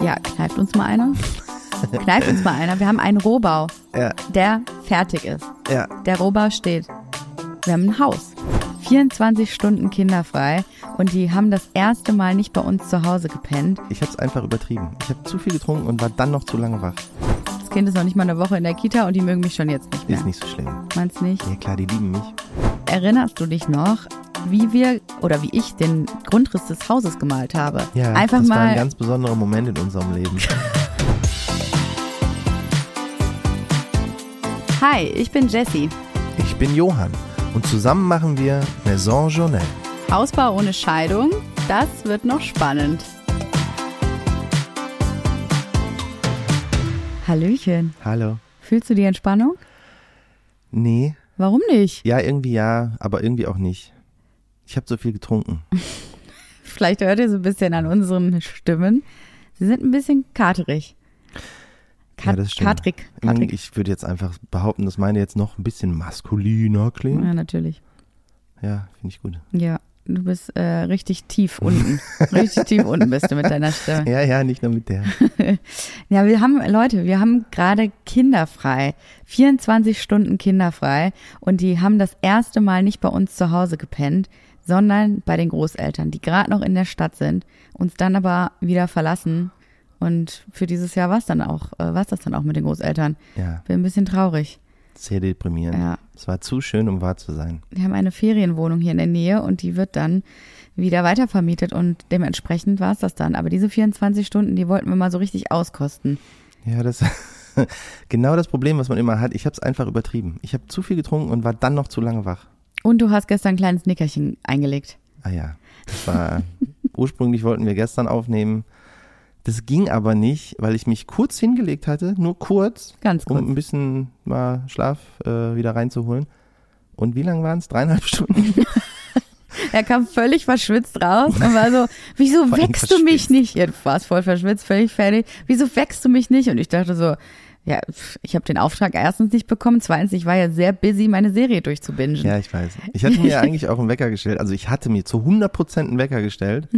Ja, kneift uns mal einer. kneift uns mal einer. Wir haben einen Rohbau, Ja, der fertig ist. ja. Der Rohbau steht. Wir haben ein Haus. 24 Stunden kinderfrei und die haben das erste Mal nicht bei uns zu Hause gepennt. Ich habe es einfach übertrieben. Ich habe zu viel getrunken und war dann noch zu lange wach. Das Kind ist noch nicht mal eine Woche in der Kita und die mögen mich schon jetzt nicht mehr. Ist nicht so schlimm. Meinst nicht? Ja klar, die lieben mich. Erinnerst du dich noch, wie wir oder wie ich den Grundriss des Hauses gemalt habe? Ja, Einfach das war mal ein ganz besonderer Moment in unserem Leben. Hi, ich bin Jessie. Ich bin Johann und zusammen machen wir Maison Journal. Hausbau ohne Scheidung, das wird noch spannend. Hallöchen. Hallo. Fühlst du die Entspannung? Nee, Warum nicht? ja, irgendwie ja, aber irgendwie auch nicht. Ich habe so viel getrunken. Vielleicht hört ihr so ein bisschen an unseren Stimmen. Sie sind ein bisschen katerig. Ja, das stimmt. Katrig. Katrig. Ich würde jetzt einfach behaupten, dass meine jetzt noch ein bisschen maskuliner klingt. Ja, natürlich. Ja, finde ich gut. Ja, du bist äh, richtig tief unten. richtig tief unten bist du mit deiner Stimme. Ja, ja, nicht nur mit der. Ja, wir haben, Leute, wir haben gerade kinderfrei. 24 Stunden kinderfrei. Und die haben das erste Mal nicht bei uns zu Hause gepennt, sondern bei den Großeltern, die gerade noch in der Stadt sind, uns dann aber wieder verlassen. Und für dieses Jahr war es dann auch, äh, war das dann auch mit den Großeltern. Ja, Bin ein bisschen traurig. sehr deprimierend. Ja. Es war zu schön, um wahr zu sein. Wir haben eine Ferienwohnung hier in der Nähe und die wird dann wieder weitervermietet und dementsprechend war es das dann. Aber diese 24 Stunden, die wollten wir mal so richtig auskosten. Ja, das genau das Problem, was man immer hat. Ich habe es einfach übertrieben. Ich habe zu viel getrunken und war dann noch zu lange wach. Und du hast gestern ein kleines Nickerchen eingelegt. Ah ja, das war ursprünglich wollten wir gestern aufnehmen. Das ging aber nicht, weil ich mich kurz hingelegt hatte, nur kurz, Ganz kurz. um ein bisschen mal Schlaf äh, wieder reinzuholen. Und wie lang waren es? Dreieinhalb Stunden? Er kam völlig verschwitzt raus und war so, wieso wächst du mich nicht? Ja, du warst voll verschwitzt, völlig fertig. Wieso wächst du mich nicht? Und ich dachte so, ja, ich habe den Auftrag erstens nicht bekommen, zweitens, ich war ja sehr busy, meine Serie durchzubingen. Ja, ich weiß. Ich hatte mir eigentlich auch einen Wecker gestellt. Also ich hatte mir zu 100 Prozent einen Wecker gestellt.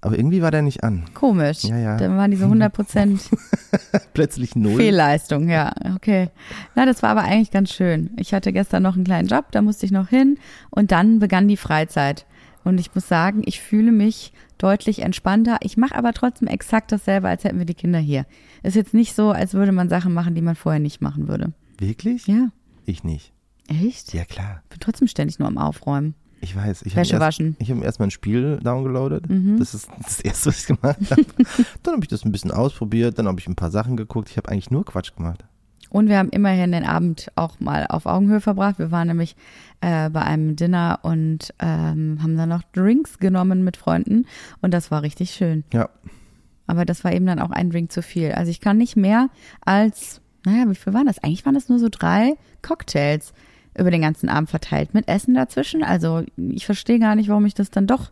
Aber irgendwie war der nicht an. Komisch. Ja, ja. Dann waren diese 100 Prozent Plötzlich null. Fehlleistung, ja, okay. Na, das war aber eigentlich ganz schön. Ich hatte gestern noch einen kleinen Job, da musste ich noch hin und dann begann die Freizeit. Und ich muss sagen, ich fühle mich deutlich entspannter. Ich mache aber trotzdem exakt dasselbe, als hätten wir die Kinder hier. Ist jetzt nicht so, als würde man Sachen machen, die man vorher nicht machen würde. Wirklich? Ja, Ich nicht. echt? Ja, klar. Ich bin trotzdem ständig nur am Aufräumen. Ich weiß. Ich hab Wäsche erst, waschen. Mhm. Ich habe erst mal ein Spiel downgeloadet. Das ist das Erste, was ich gemacht habe. dann habe ich das ein bisschen ausprobiert. Dann habe ich ein paar Sachen geguckt. Ich habe eigentlich nur Quatsch gemacht. Und wir haben immerhin den Abend auch mal auf Augenhöhe verbracht. Wir waren nämlich äh, bei einem Dinner und ähm, haben dann noch Drinks genommen mit Freunden. Und das war richtig schön. Ja. Aber das war eben dann auch ein Drink zu viel. Also ich kann nicht mehr als, naja, wie viel waren das? Eigentlich waren das nur so drei Cocktails über den ganzen Abend verteilt mit Essen dazwischen. Also ich verstehe gar nicht, warum ich das dann doch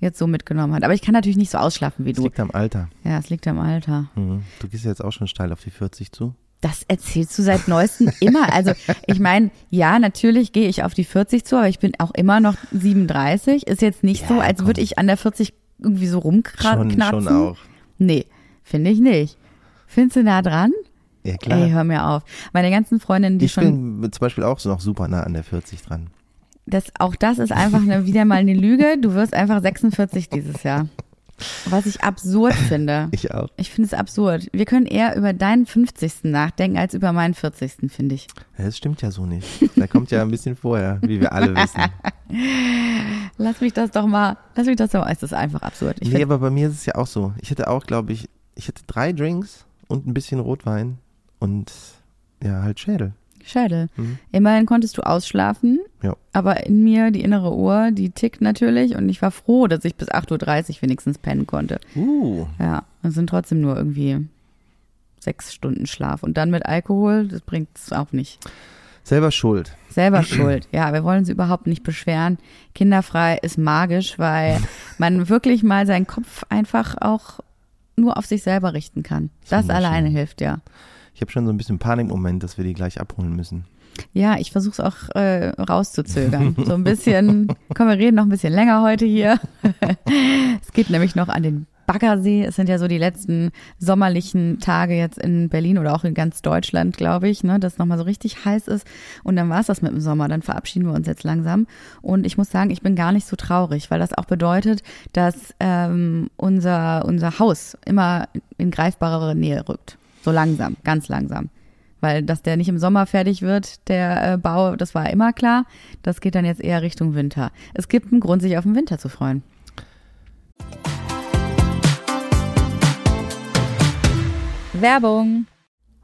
jetzt so mitgenommen habe. Aber ich kann natürlich nicht so ausschlafen wie Das du. liegt am Alter. Ja, es liegt am Alter. Mhm. Du gehst ja jetzt auch schon steil auf die 40 zu. Das erzählst du seit neuestem immer. Also ich meine, ja, natürlich gehe ich auf die 40 zu, aber ich bin auch immer noch 37. Ist jetzt nicht so, Ja, als komm. würde ich an der 40 irgendwie so Schon, rumknatzen. schon auch. Nee, finde ich nicht. Findest du nah dran? Ja, klar. Ey, hör mir auf. Meine ganzen Freundinnen, die ich schon, bin zum Beispiel auch so noch super nah an der 40 dran. das, auch das ist einfach eine, wieder mal eine Lüge. Du wirst einfach 46 dieses Jahr. Was ich absurd finde. Ich auch. Ich finde es absurd. Wir können eher über deinen 50. nachdenken als über meinen 40. finde ich. Das stimmt ja so nicht. Der kommt ja ein bisschen vorher, wie wir alle wissen. Lass mich das doch mal, lass mich das doch mal, es ist einfach absurd. Ich nee, aber bei mir ist es ja auch so. Ich hatte auch, glaube ich, ich hatte drei Drinks und ein bisschen Rotwein und ja, halt Schädel. Schädel. Mhm. Immerhin konntest du ausschlafen, Ja. aber in mir, die innere Uhr, die tickt natürlich und ich war froh, dass ich bis 8.30 Uhr wenigstens pennen konnte. Uh, Ja, das sind trotzdem nur irgendwie sechs Stunden Schlaf. Und dann mit Alkohol, das bringt es auch nicht. selber schuld. Selber schuld. Ja, wir wollen sie überhaupt nicht beschweren. Kinderfrei ist magisch, weil man wirklich mal seinen Kopf einfach auch nur auf sich selber richten kann. Das wunderschön. alleine hilft ja. Ich habe schon so ein bisschen Panikmoment, dass wir die gleich abholen müssen. Ja, ich versuche es auch äh, rauszuzögern. So ein bisschen, komm, wir reden noch ein bisschen länger heute hier. es geht nämlich noch an den Baggersee. Es sind ja so die letzten sommerlichen Tage jetzt in Berlin oder auch in ganz Deutschland, glaube ich, ne, dass nochmal so richtig heiß ist. Und dann war es das mit dem Sommer. Dann verabschieden wir uns jetzt langsam. Und ich muss sagen, ich bin gar nicht so traurig, weil das auch bedeutet, dass ähm, unser, unser Haus immer in greifbarere Nähe rückt. So langsam, ganz langsam weil dass der nicht im Sommer fertig wird, der äh, Bau, das war immer klar. Das geht dann jetzt eher Richtung Winter. Es gibt einen Grund, sich auf den Winter zu freuen. Werbung.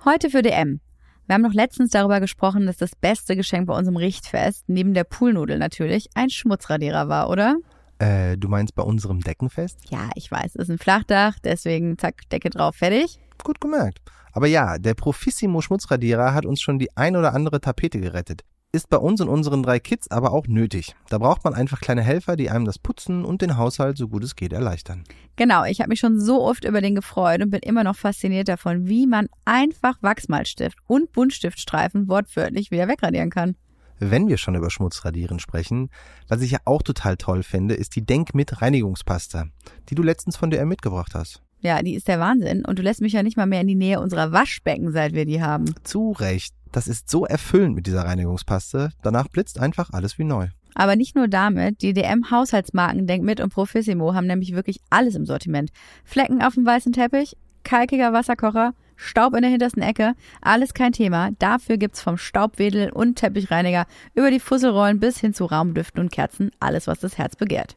Heute für DM. Wir haben noch letztens darüber gesprochen, dass das beste Geschenk bei unserem Richtfest, neben der Poolnudel natürlich, ein Schmutzradierer war, oder? Äh, du meinst bei unserem Deckenfest? Ja, ich weiß, es ist ein Flachdach, deswegen zack, Decke drauf, fertig. Gut gemerkt. Aber ja, der Profissimo Schmutzradierer hat uns schon die ein oder andere Tapete gerettet. Ist bei uns und unseren drei Kids aber auch nötig. Da braucht man einfach kleine Helfer, die einem das Putzen und den Haushalt so gut es geht erleichtern. Genau, ich habe mich schon so oft über den gefreut und bin immer noch fasziniert davon, wie man einfach Wachsmalstift und Buntstiftstreifen wortwörtlich wieder wegradieren kann. Wenn wir schon über Schmutzradieren sprechen, was ich ja auch total toll finde, ist die Denk mit Reinigungspasta, die du letztens von DR mitgebracht hast. Ja, die ist der Wahnsinn. Und du lässt mich ja nicht mal mehr in die Nähe unserer Waschbecken, seit wir die haben. Zu Recht. Das ist so erfüllend mit dieser Reinigungspaste. Danach blitzt einfach alles wie neu. Aber nicht nur damit, die DM-Haushaltsmarken Denkmit und Profissimo haben nämlich wirklich alles im Sortiment. Flecken auf dem weißen Teppich, kalkiger Wasserkocher, Staub in der hintersten Ecke, alles kein Thema. Dafür gibt's vom Staubwedel und Teppichreiniger über die Fusselrollen bis hin zu Raumdüften und Kerzen alles, was das Herz begehrt.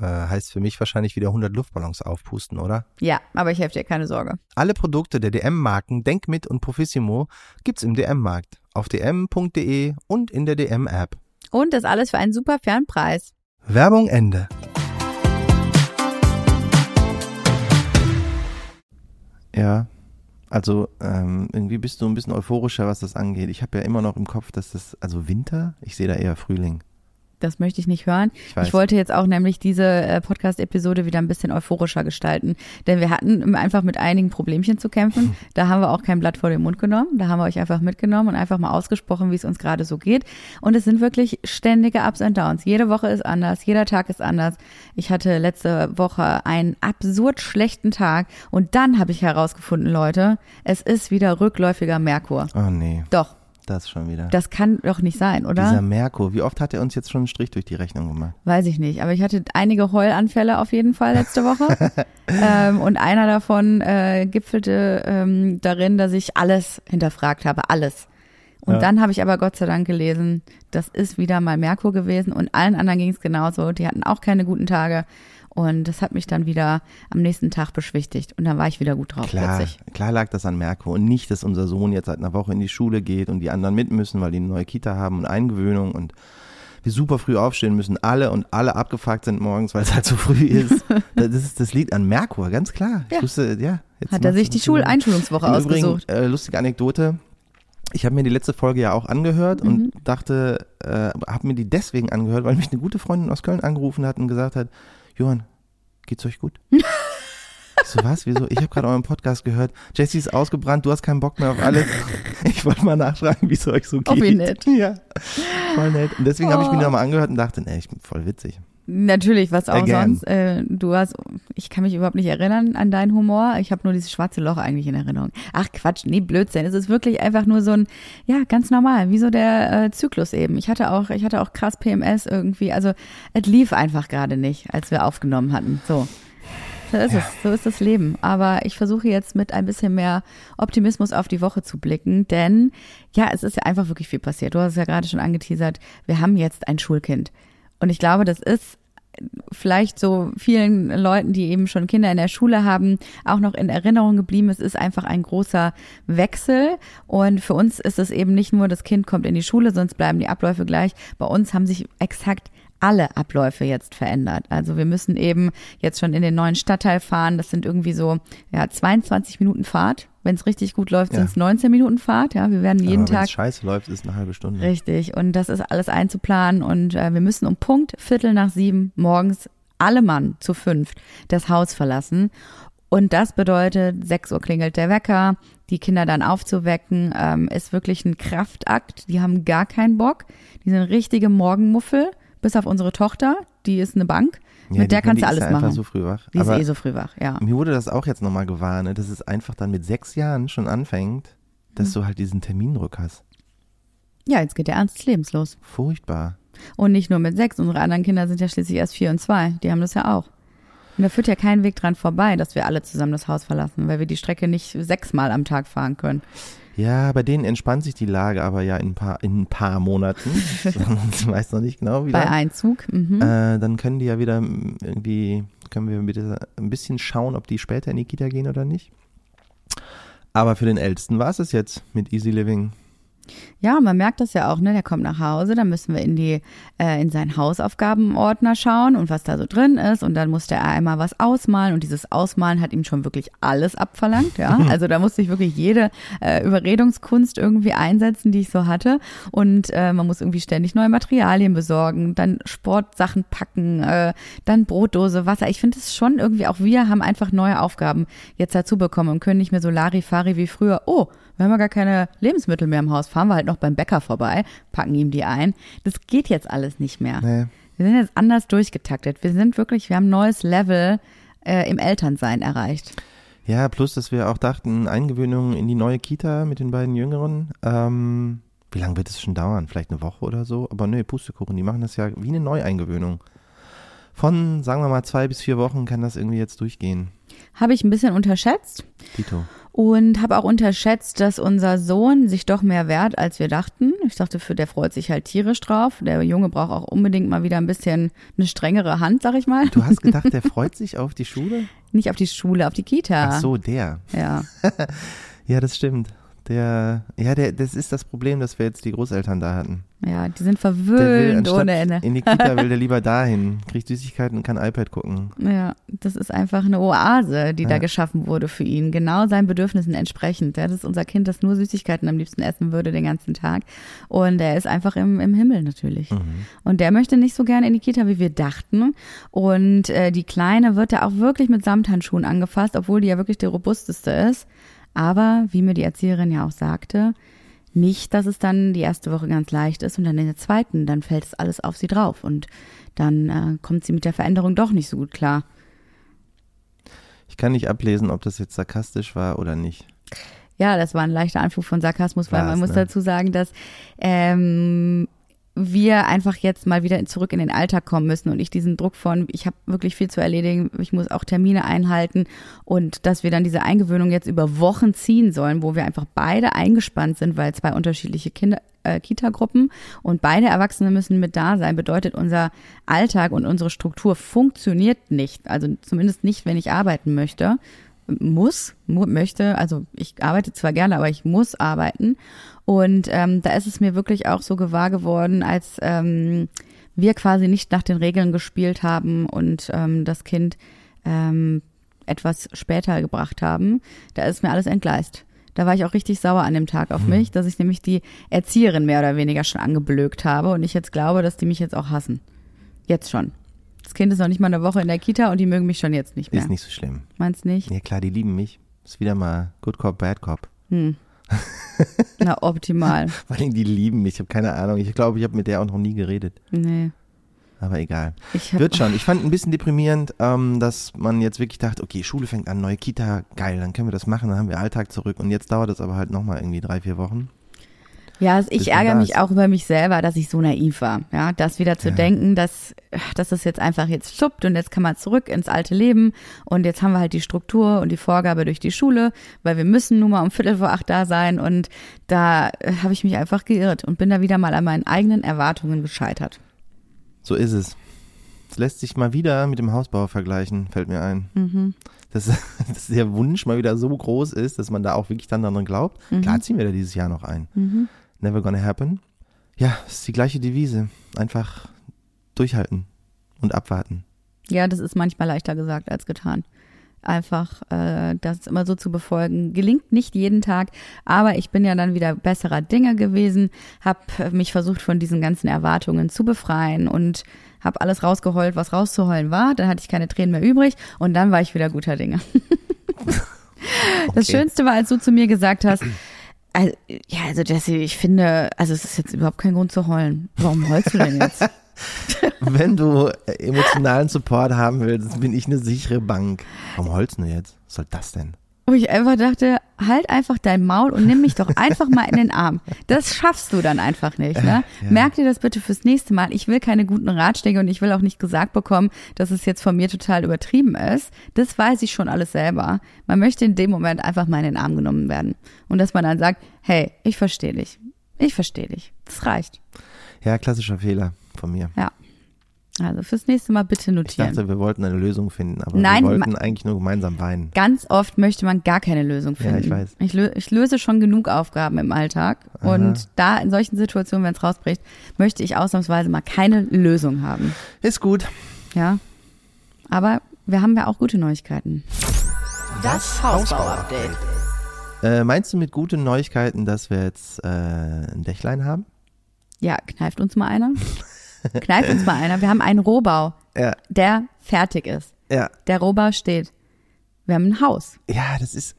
Äh, heißt für mich wahrscheinlich wieder 100 Luftballons aufpusten, oder? Ja, aber ich helfe dir, keine Sorge. Alle Produkte der DM-Marken Denkmit und Profissimo gibt's im DM-Markt, auf dm.de und in der DM-App. Und das alles für einen super fairen Preis. Werbung Ende. Ja, also ähm, irgendwie bist du ein bisschen euphorischer, was das angeht. Ich habe ja immer noch im Kopf, dass das, also Winter, ich sehe da eher Frühling. Das möchte ich nicht hören. Ich, ich wollte jetzt auch nämlich diese äh, Podcast-Episode wieder ein bisschen euphorischer gestalten. Denn wir hatten einfach mit einigen Problemchen zu kämpfen. Da haben wir auch kein Blatt vor den Mund genommen. Da haben wir euch einfach mitgenommen und einfach mal ausgesprochen, wie es uns gerade so geht. Und es sind wirklich ständige Ups und Downs. Jede Woche ist anders, jeder Tag ist anders. Ich hatte letzte Woche einen absurd schlechten Tag und dann habe ich herausgefunden, Leute, es ist wieder rückläufiger Merkur. Oh nee. Doch, Das schon wieder. das kann doch nicht sein, oder? Dieser Merkur, wie oft hat er uns jetzt schon einen Strich durch die Rechnung gemacht? Weiß ich nicht, aber ich hatte einige Heulanfälle auf jeden Fall letzte Woche. ähm, und einer davon äh, gipfelte ähm, darin, dass ich alles hinterfragt habe, alles. Und Ja. dann habe ich aber Gott sei Dank gelesen, das ist wieder mal Merkur gewesen und allen anderen ging es genauso. Die hatten auch keine guten Tage. Und das hat mich dann wieder am nächsten Tag beschwichtigt. Und dann war ich wieder gut drauf Klar, plötzlich. klar lag das an Merkur und nicht, dass unser Sohn jetzt seit einer Woche in die Schule geht und die anderen mit müssen, weil die eine neue Kita haben und Eingewöhnung und wir super früh aufstehen müssen, alle und alle abgefuckt sind morgens, weil es halt so früh ist. das, ist das liegt an Merkur, ganz klar. Ich Ja. wusste, ja. Hat er sich die. Schuleinschulungswoche Im Übrigen, ausgesucht. äh, lustige Anekdote. Ich habe mir die letzte Folge ja auch angehört Mhm. und dachte, äh, habe mir die deswegen angehört, weil mich eine gute Freundin aus Köln angerufen hat und gesagt hat, Johann, geht's euch gut? so, was? Wieso? Ich habe gerade euren Podcast gehört. Jessie ist ausgebrannt, du hast keinen Bock mehr auf alles. Ich wollte mal nachfragen, wie es euch so geht. Oh, wie nett. Ja, voll nett. Und deswegen habe ich mir Oh. nochmal angehört und dachte, nee, ich bin voll witzig. Natürlich, was auch Again. sonst. Äh, du hast, ich kann mich überhaupt nicht erinnern an deinen Humor. Ich habe nur dieses schwarze Loch eigentlich in Erinnerung. Ach Quatsch, nee, Blödsinn. Es ist wirklich einfach nur so ein, ja, ganz normal, wie so der äh, Zyklus eben. Ich hatte auch, ich hatte auch krass PMS irgendwie. Also es lief einfach gerade nicht, als wir aufgenommen hatten. So. So ist es, so ist das Leben. Aber ich versuche jetzt mit ein bisschen mehr Optimismus auf die Woche zu blicken, denn ja, es ist ja einfach wirklich viel passiert. Du hast es ja gerade schon angeteasert. Wir haben jetzt ein Schulkind. Und ich glaube, das ist vielleicht so vielen Leuten, die eben schon Kinder in der Schule haben, auch noch in Erinnerung geblieben. Es ist einfach ein großer Wechsel. Und für uns ist es eben nicht nur, das Kind kommt in die Schule, sonst bleiben die Abläufe gleich. Bei uns haben sich exakt alle Abläufe jetzt verändert. Also wir müssen eben jetzt schon in den neuen Stadtteil fahren. Das sind irgendwie so ja 22 Minuten Fahrt. Wenn es richtig gut läuft, Ja. sind es 19 Minuten Fahrt. Ja, wir werden jeden Aber Tag wenn's scheiße läuft, ist eine halbe Stunde. Richtig, und das ist alles einzuplanen und äh, wir müssen um Punkt Viertel nach sieben morgens alle Mann zu fünft das Haus verlassen. Und das bedeutet, 6 Uhr klingelt der Wecker, die Kinder dann aufzuwecken, ähm, ist wirklich ein Kraftakt. Die haben gar keinen Bock. Die sind richtige Morgenmuffel, bis auf unsere Tochter, die ist eine Bank. Ja, Mit der die- kannst die du ist alles ja machen. so früh wach. die ist Aber eh so früh wach, ja. mir wurde das auch jetzt nochmal gewarnt, ne, dass es einfach dann mit sechs Jahren schon anfängt, dass Hm. du halt diesen Termindruck hast. Ja, jetzt geht der Ernst des Lebens los. Furchtbar. Und nicht nur mit sechs, unsere anderen Kinder sind ja schließlich erst vier und zwei. Die haben das ja auch. Und da führt ja kein Weg dran vorbei, dass wir alle zusammen das Haus verlassen, weil wir die Strecke nicht sechsmal am Tag fahren können. Ja, bei denen entspannt sich die Lage aber ja in ein paar, in ein paar Monaten. ich weiß noch nicht genau, wie Bei. Einzug. Mhm. Äh, dann können die ja wieder irgendwie, können wir bitte ein bisschen schauen, ob die später in die Kita gehen oder nicht. Aber für den Ältesten war es es jetzt mit Easy Living. Ja, man merkt das ja auch, ne? Der kommt nach Hause, dann müssen wir in die äh, in seinen Hausaufgabenordner schauen und was da so drin ist und dann musste er einmal was ausmalen und dieses Ausmalen hat ihm schon wirklich alles abverlangt, ja? Also da musste ich wirklich jede äh, Überredungskunst irgendwie einsetzen, die ich so hatte und äh, man muss irgendwie ständig neue Materialien besorgen, dann Sportsachen packen, äh, dann Brotdose, Wasser. Ich finde es schon irgendwie auch wir haben einfach neue Aufgaben jetzt dazu bekommen und können nicht mehr so Larifari wie früher. Oh, wir haben ja gar keine Lebensmittel mehr im Haus, fahren wir halt noch beim Bäcker vorbei, packen ihm die ein. Das geht jetzt alles nicht mehr. Nee. Wir sind jetzt anders durchgetaktet. Wir sind wirklich, wir haben ein neues Level äh, im Elternsein erreicht. Ja, plus, dass wir auch dachten, Eingewöhnung in die neue Kita mit den beiden Jüngeren. Ähm, wie lange wird es schon dauern? Vielleicht eine Woche oder so? Aber nee, Pustekuchen, die machen das ja wie eine Neueingewöhnung. Von, sagen wir mal, zwei bis vier Wochen kann das irgendwie jetzt durchgehen. Habe ich ein bisschen unterschätzt Tito. Und habe auch unterschätzt, dass unser Sohn sich doch mehr wehrt, als wir dachten. Ich dachte, für der freut sich halt tierisch drauf. Der Junge braucht auch unbedingt mal wieder ein bisschen eine strengere Hand, sag ich mal. Du hast gedacht, der freut sich auf die Schule? Nicht auf die Schule, auf die Kita. Ach so, der. Ja. Ja, das stimmt. Der, ja, der, das ist das Problem, dass wir jetzt die Großeltern da hatten. Ja, die sind will verwöhnt anstatt ohne Ende. in die Kita will der lieber dahin, kriegt Süßigkeiten und kann iPad gucken. Ja, das ist einfach eine Oase, die da Ja. geschaffen wurde für ihn. Genau seinen Bedürfnissen entsprechend. Ja, das ist unser Kind, das nur Süßigkeiten am liebsten essen würde den ganzen Tag. Und er ist einfach im, im Himmel natürlich. Mhm. Und der möchte nicht so gerne in die Kita, wie wir dachten. Und äh, die Kleine wird da auch wirklich mit Samthandschuhen angefasst, obwohl die ja wirklich die robusteste ist. Aber, wie mir die Erzieherin ja auch sagte, nicht, dass es dann die erste Woche ganz leicht ist und dann in der zweiten, dann fällt es alles auf sie drauf und dann äh, kommt sie mit der Veränderung doch nicht so gut klar. Ich kann nicht ablesen, ob das jetzt sarkastisch war oder nicht. Ja, das war ein leichter Anflug von Sarkasmus, weil War's, man muss ne? dazu sagen, dass ähm, wir einfach jetzt mal wieder zurück in den Alltag kommen müssen und ich diesen Druck von, ich habe wirklich viel zu erledigen, ich muss auch Termine einhalten und dass wir dann diese Eingewöhnung jetzt über Wochen ziehen sollen, wo wir einfach beide eingespannt sind, weil zwei unterschiedliche Kinder, äh, Kita-Gruppen und beide Erwachsene müssen mit da sein, bedeutet unser Alltag und unsere Struktur funktioniert nicht. Also zumindest nicht, wenn ich arbeiten möchte muss, mu möchte, also ich arbeite zwar gerne, aber ich muss arbeiten. Und ähm, da ist es mir wirklich auch so gewahr geworden, als ähm, wir quasi nicht nach den Regeln gespielt haben und ähm, das Kind ähm, etwas später gebracht haben. Da ist mir alles entgleist. Da war ich auch richtig sauer an dem Tag auf mich, dass ich nämlich die Erzieherin mehr oder weniger schon angeblökt habe und ich jetzt glaube, dass die mich jetzt auch hassen. Jetzt schon. Das Kind ist noch nicht mal eine Woche in der Kita und die mögen mich schon jetzt nicht mehr. Ist nicht so schlimm. Meinst nicht? Ja klar, die lieben mich. Ist wieder mal Good Cop, Bad Cop. Hm. Na, optimal. Vor allem, die lieben mich. Ich habe keine Ahnung. Ich glaube, ich habe mit der auch noch nie geredet. Nee. Aber egal. Wird schon. Ich fand ein bisschen deprimierend, ähm, dass man jetzt wirklich dachte, okay, Schule fängt an, neue Kita, geil, dann können wir das machen, dann haben wir Alltag zurück. Und jetzt dauert es aber halt nochmal irgendwie drei, vier Wochen. Ja, ich ärgere mich auch über mich selber, dass ich so naiv war. Ja, das wieder zu Ja. denken, dass, dass das jetzt einfach jetzt schuppt und jetzt kann man zurück ins alte Leben und jetzt haben wir halt die Struktur und die Vorgabe durch die Schule, weil wir müssen nun mal um Viertel vor acht da sein und da äh, habe ich mich einfach geirrt und bin da wieder mal an meinen eigenen Erwartungen gescheitert. So ist es. Es lässt sich mal wieder mit dem Hausbau vergleichen, fällt mir ein. Mhm. Dass, dass der Wunsch mal wieder so groß ist, dass man da auch wirklich dann daran glaubt. Klar ziehen wir da dieses Jahr noch ein. Mhm. Never gonna happen. Ja, es ist die gleiche Devise. Einfach durchhalten und abwarten. Ja, das ist manchmal leichter gesagt als getan. Einfach äh, das immer so zu befolgen. Gelingt nicht jeden Tag, aber ich bin ja dann wieder besserer Dinge gewesen, habe mich versucht von diesen ganzen Erwartungen zu befreien und habe alles rausgeheult, was rauszuheulen war. Dann hatte ich keine Tränen mehr übrig und dann war ich wieder guter Dinge. Das Okay. Schönste war, als du zu mir gesagt hast, also, ja, also Jesse, ich finde, also es ist jetzt überhaupt kein Grund zu heulen. Warum heulst du denn jetzt? Wenn du äh, emotionalen Support haben willst, bin ich eine sichere Bank. Warum holst du jetzt? Was soll das denn? Wo ich einfach dachte, halt einfach dein Maul und nimm mich doch einfach mal in den Arm. Das schaffst du dann einfach nicht. Ne? Ja. Merk dir das bitte fürs nächste Mal. Ich will keine guten Ratschläge und ich will auch nicht gesagt bekommen, dass es jetzt von mir total übertrieben ist. Das weiß ich schon alles selber. Man möchte in dem Moment einfach mal in den Arm genommen werden. Und dass man dann sagt, hey, ich verstehe dich. Ich verstehe dich. Das reicht. Ja, klassischer Fehler von mir. Ja. Also fürs nächste Mal bitte Ich notieren. dachte, wir wollten eine Lösung finden, aber Nein, wir wollten eigentlich nur gemeinsam weinen. Ganz oft möchte man gar keine Lösung Ja, finden. ich weiß. Ich, lö ich löse schon genug Aufgaben im Alltag. Aha. Und da in solchen Situationen, wenn es rausbricht, möchte ich ausnahmsweise mal keine Lösung haben. Ist gut. Ja. Aber wir haben ja auch gute Neuigkeiten. Das Hausbau-Update. Äh, meinst du mit guten Neuigkeiten, dass wir jetzt äh, ein Dächlein haben? Ja, kneift uns mal einer. kneift uns mal einer. Wir haben einen Rohbau, Ja, der fertig ist. ja. Der Rohbau steht. Wir haben ein Haus. Ja, das ist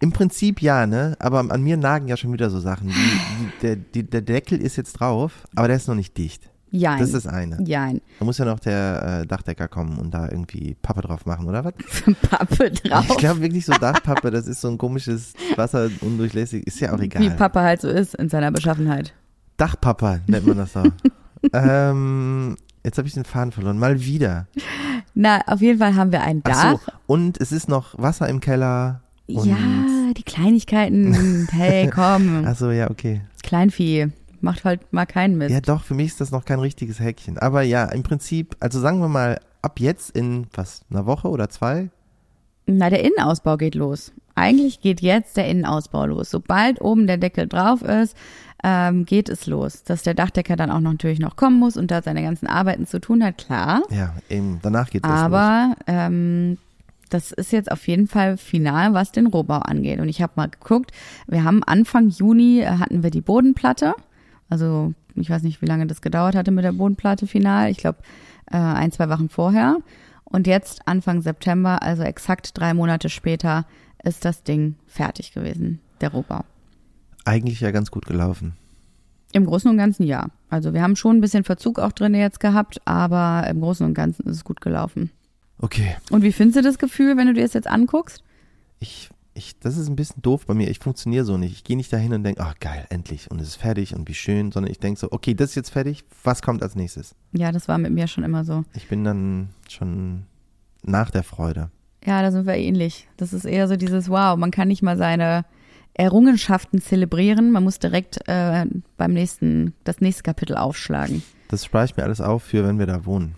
im Prinzip ja, ne? Aber an mir nagen ja schon wieder so Sachen. Die, der, die, der Deckel ist jetzt drauf, aber der ist noch nicht dicht. Jein. Das ist eine. Jein. Da muss ja noch der äh, Dachdecker kommen und da irgendwie Pappe drauf machen, oder was? Pappe drauf. Ich glaube wirklich so Dachpappe, das ist so ein komisches Wasser undurchlässig. Ist ja auch egal. Wie Papa halt so ist in seiner Beschaffenheit. Dachpapa nennt man das so. ähm, jetzt habe ich den Faden verloren. Mal wieder. Na, auf jeden Fall haben wir ein Ach Dach. so. Und es ist noch Wasser im Keller. Ja, die Kleinigkeiten. Hey, komm. Ach so, ja, okay. Kleinvieh. Macht halt mal keinen Mist. Ja, doch, für mich ist das noch kein richtiges Häkchen. Aber ja, im Prinzip, also sagen wir mal, ab jetzt in was, einer Woche oder zwei? Na, der Innenausbau geht los. Eigentlich geht jetzt der Innenausbau los. Sobald oben der Deckel drauf ist, ähm, geht es los. Dass der Dachdecker dann auch noch natürlich noch kommen muss und da seine ganzen Arbeiten zu tun hat, klar. Ja, eben, danach geht es los. Aber ähm, das ist jetzt auf jeden Fall final, was den Rohbau angeht. Und ich habe mal geguckt, wir haben Anfang Juni äh, hatten wir die Bodenplatte. Also ich weiß nicht, wie lange das gedauert hatte mit der Bodenplatte final. Ich glaube äh, ein, zwei Wochen vorher. Und jetzt Anfang September, also exakt drei Monate später, ist das Ding fertig gewesen, der Rohbau. Eigentlich ja ganz gut gelaufen. Im Großen und Ganzen ja. Also wir haben schon ein bisschen Verzug auch drin jetzt gehabt, aber im Großen und Ganzen ist es gut gelaufen. Okay, Und wie findest du das Gefühl, wenn du dir das jetzt anguckst? ich, ich, das ist ein bisschen doof bei mir. Ich funktioniere so nicht. Ich gehe nicht dahin und denke, ach geil, endlich und es ist fertig und wie schön, sondern ich denke so, okay, das ist jetzt fertig, was kommt als nächstes? Ja, das war mit mir schon immer so. Ich bin dann schon nach der Freude. Ja, da sind wir ähnlich. Das ist eher so dieses Wow, man kann nicht mal seine Errungenschaften zelebrieren, man muss direkt äh, beim nächsten, das nächste Kapitel aufschlagen. Das spare ich mir alles auf für, wenn wir da wohnen.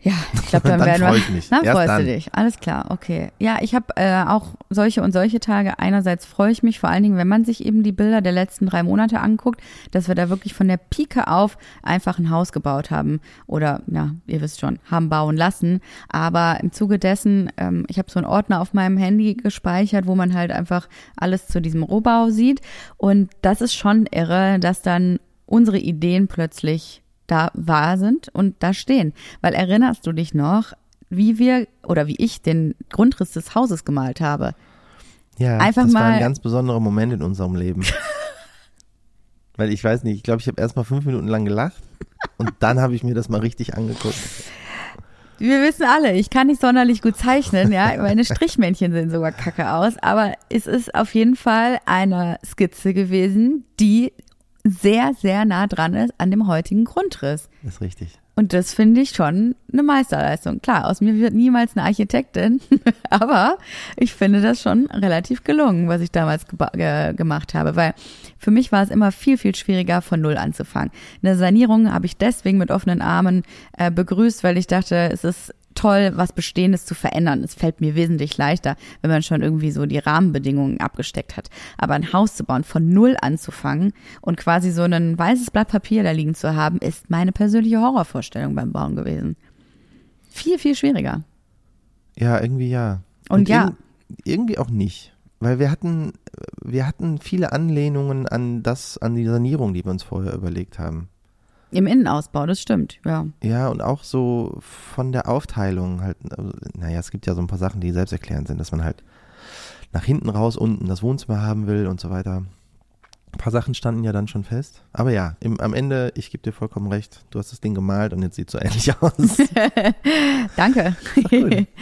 Ja, ich glaube, dann, Dann werden wir. ich mich. Dann Erst freust dann. du dich. Alles klar, okay. Ja, ich habe äh, auch solche und solche Tage. Einerseits freue ich mich, vor allen Dingen, wenn man sich eben die Bilder der letzten drei Monate anguckt, dass wir da wirklich von der Pike auf einfach ein Haus gebaut haben. Oder, ja, ihr wisst schon, haben bauen lassen. Aber im Zuge dessen, ähm, ich habe so einen Ordner auf meinem Handy gespeichert, wo man halt einfach alles zu diesem Rohbau sieht. Und das ist schon irre, dass dann unsere Ideen plötzlich da wahr sind und da stehen. Weil erinnerst du dich noch, wie wir oder wie ich den Grundriss des Hauses gemalt habe? Ja, Einfach das war mal- ein ganz besonderer Moment in unserem Leben. Weil ich weiß nicht, ich glaube, ich habe erst mal fünf Minuten lang gelacht und dann habe ich mir das mal richtig angeguckt. Wir wissen alle, ich kann nicht sonderlich gut zeichnen, ja. Meine Strichmännchen sehen sogar kacke aus, aber es ist auf jeden Fall eine Skizze gewesen, die sehr, sehr nah dran ist an dem heutigen Grundriss. Das ist richtig. Und das finde ich schon eine Meisterleistung. Klar, aus mir wird niemals eine Architektin, aber ich finde das schon relativ gelungen, was ich damals ge gemacht habe, weil für mich war es immer viel, viel schwieriger, von Null anzufangen. Eine Sanierung habe ich deswegen mit offenen Armen äh, begrüßt, weil ich dachte, es ist toll, was Bestehendes zu verändern. Es fällt mir wesentlich leichter, wenn man schon irgendwie so die Rahmenbedingungen abgesteckt hat. Aber ein Haus zu bauen, von null anzufangen und quasi so ein weißes Blatt Papier da liegen zu haben, ist meine persönliche Horrorvorstellung beim Bauen gewesen. Viel, viel schwieriger. Ja, irgendwie ja. Und ja. irg- irgendwie auch nicht. Weil wir hatten, wir hatten viele Anlehnungen an das, an die Sanierung, die wir uns vorher überlegt haben. Im Innenausbau, das stimmt, ja. Ja, und auch so von der Aufteilung halt, also, naja, es gibt ja so ein paar Sachen, die selbsterklärend sind, dass man halt nach hinten raus unten das Wohnzimmer haben will und so weiter. Ein paar Sachen standen ja dann schon fest. Aber ja, im, am Ende, ich gebe dir vollkommen recht, du hast das Ding gemalt und jetzt sieht es so ähnlich aus. Danke. cool.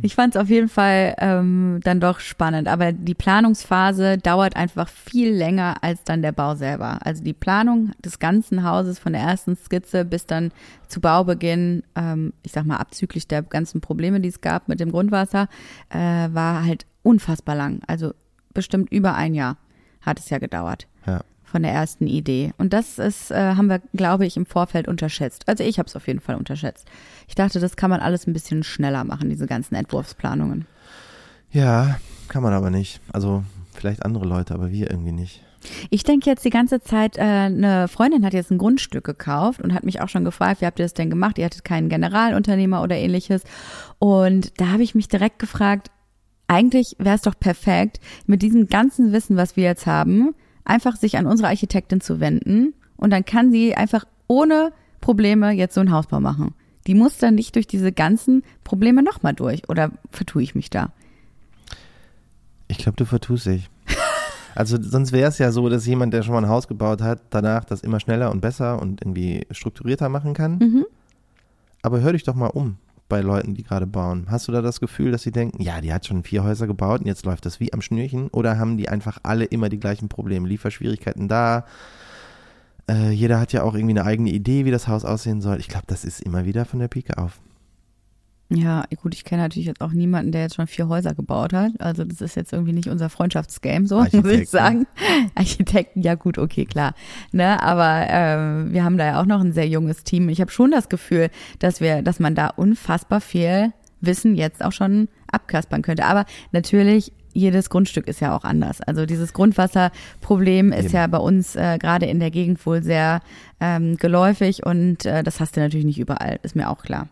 Ich fand es auf jeden Fall ähm, dann doch spannend, aber die Planungsphase dauert einfach viel länger als dann der Bau selber. Also die Planung des ganzen Hauses von der ersten Skizze bis dann zu Baubeginn, ähm, ich sag mal abzüglich der ganzen Probleme, die es gab mit dem Grundwasser, äh, war halt unfassbar lang. Also bestimmt über ein Jahr hat es ja gedauert ja. von der ersten Idee. Und das ist, äh, haben wir, glaube ich, im Vorfeld unterschätzt. Also ich habe es auf jeden Fall unterschätzt. Ich dachte, das kann man alles ein bisschen schneller machen, diese ganzen Entwurfsplanungen. ja, kann man aber nicht. Also vielleicht andere Leute, aber wir irgendwie nicht. Ich denke jetzt die ganze Zeit, äh, eine Freundin hat jetzt ein Grundstück gekauft und hat mich auch schon gefragt, wie habt ihr das denn gemacht? Ihr hattet keinen Generalunternehmer oder ähnliches. Und da habe ich mich direkt gefragt, eigentlich wäre es doch perfekt, mit diesem ganzen Wissen, was wir jetzt haben, einfach sich an unsere Architektin zu wenden und dann kann sie einfach ohne Probleme jetzt so einen Hausbau machen. Die muss dann nicht durch diese ganzen Probleme nochmal durch. Oder vertue ich mich da? Ich glaube, du vertust dich. Also sonst wäre es ja so, dass jemand, der schon mal ein Haus gebaut hat, danach das immer schneller und besser und irgendwie strukturierter machen kann. Mhm. Aber hör dich doch mal um bei Leuten, die gerade bauen. Hast du da das Gefühl, dass sie denken, ja, die hat schon vier Häuser gebaut und jetzt läuft das wie am Schnürchen? Oder haben die einfach alle immer die gleichen Probleme? Lieferschwierigkeiten da? Äh, jeder hat ja auch irgendwie eine eigene Idee, wie das Haus aussehen soll. Ich glaube, das ist immer wieder von der Pike auf. Ja, gut, ich kenne natürlich jetzt auch niemanden, der jetzt schon vier Häuser gebaut hat. Also das ist jetzt irgendwie nicht unser Freundschaftsgame, so muss ich sagen. Architekten, ja gut, okay, klar. Ne, aber ähm, wir haben da ja auch noch ein sehr junges Team. Ich habe schon das Gefühl, dass wir, dass man da unfassbar viel Wissen jetzt auch schon abkaspern könnte. Aber natürlich jedes Grundstück ist ja auch anders. Also dieses Grundwasserproblem ist Eben. ja bei uns äh, gerade in der Gegend wohl sehr ähm, geläufig und äh, das hast du natürlich nicht überall, ist mir auch klar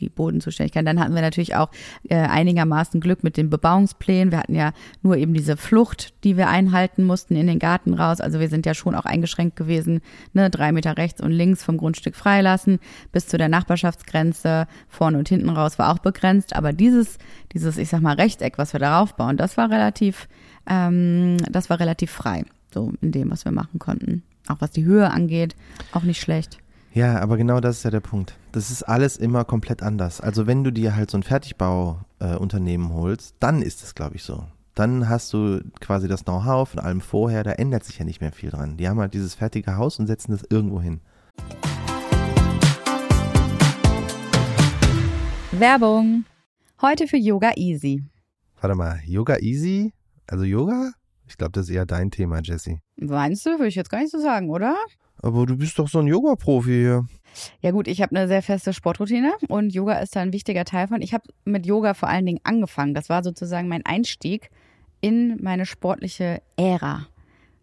die Bodenzuständigkeit. Dann hatten wir natürlich auch äh, einigermaßen Glück mit den Bebauungsplänen. Wir hatten ja nur eben diese Flucht, die wir einhalten mussten in den Garten raus. Also wir sind ja schon auch eingeschränkt gewesen, ne, drei Meter rechts und links vom Grundstück freilassen, bis zu der Nachbarschaftsgrenze, vorne und hinten raus war auch begrenzt. Aber dieses, dieses, ich sag mal, Rechteck, was wir darauf bauen, das war relativ, ähm, das war relativ frei, so in dem, was wir machen konnten. Auch was die Höhe angeht, auch nicht schlecht. Ja, aber genau das ist ja der Punkt. Das ist alles immer komplett anders. Also wenn du dir halt so ein Fertigbauunternehmen äh, Unternehmen holst, dann ist es, glaube ich, so. Dann hast du quasi das Know-how von allem vorher, da ändert sich ja nicht mehr viel dran. Die haben halt dieses fertige Haus und setzen das irgendwo hin. Werbung. Heute für Yoga Easy. Warte mal, Yoga Easy? Also Yoga? Ich glaube, das ist eher dein Thema, Jesse. Meinst du? Würde ich jetzt gar nicht so sagen, oder? Aber du bist doch so ein Yoga-Profi hier. Ja gut, ich habe eine sehr feste Sportroutine und Yoga ist da ein wichtiger Teil von. Ich habe mit Yoga vor allen Dingen angefangen. Das war sozusagen mein Einstieg in meine sportliche Ära.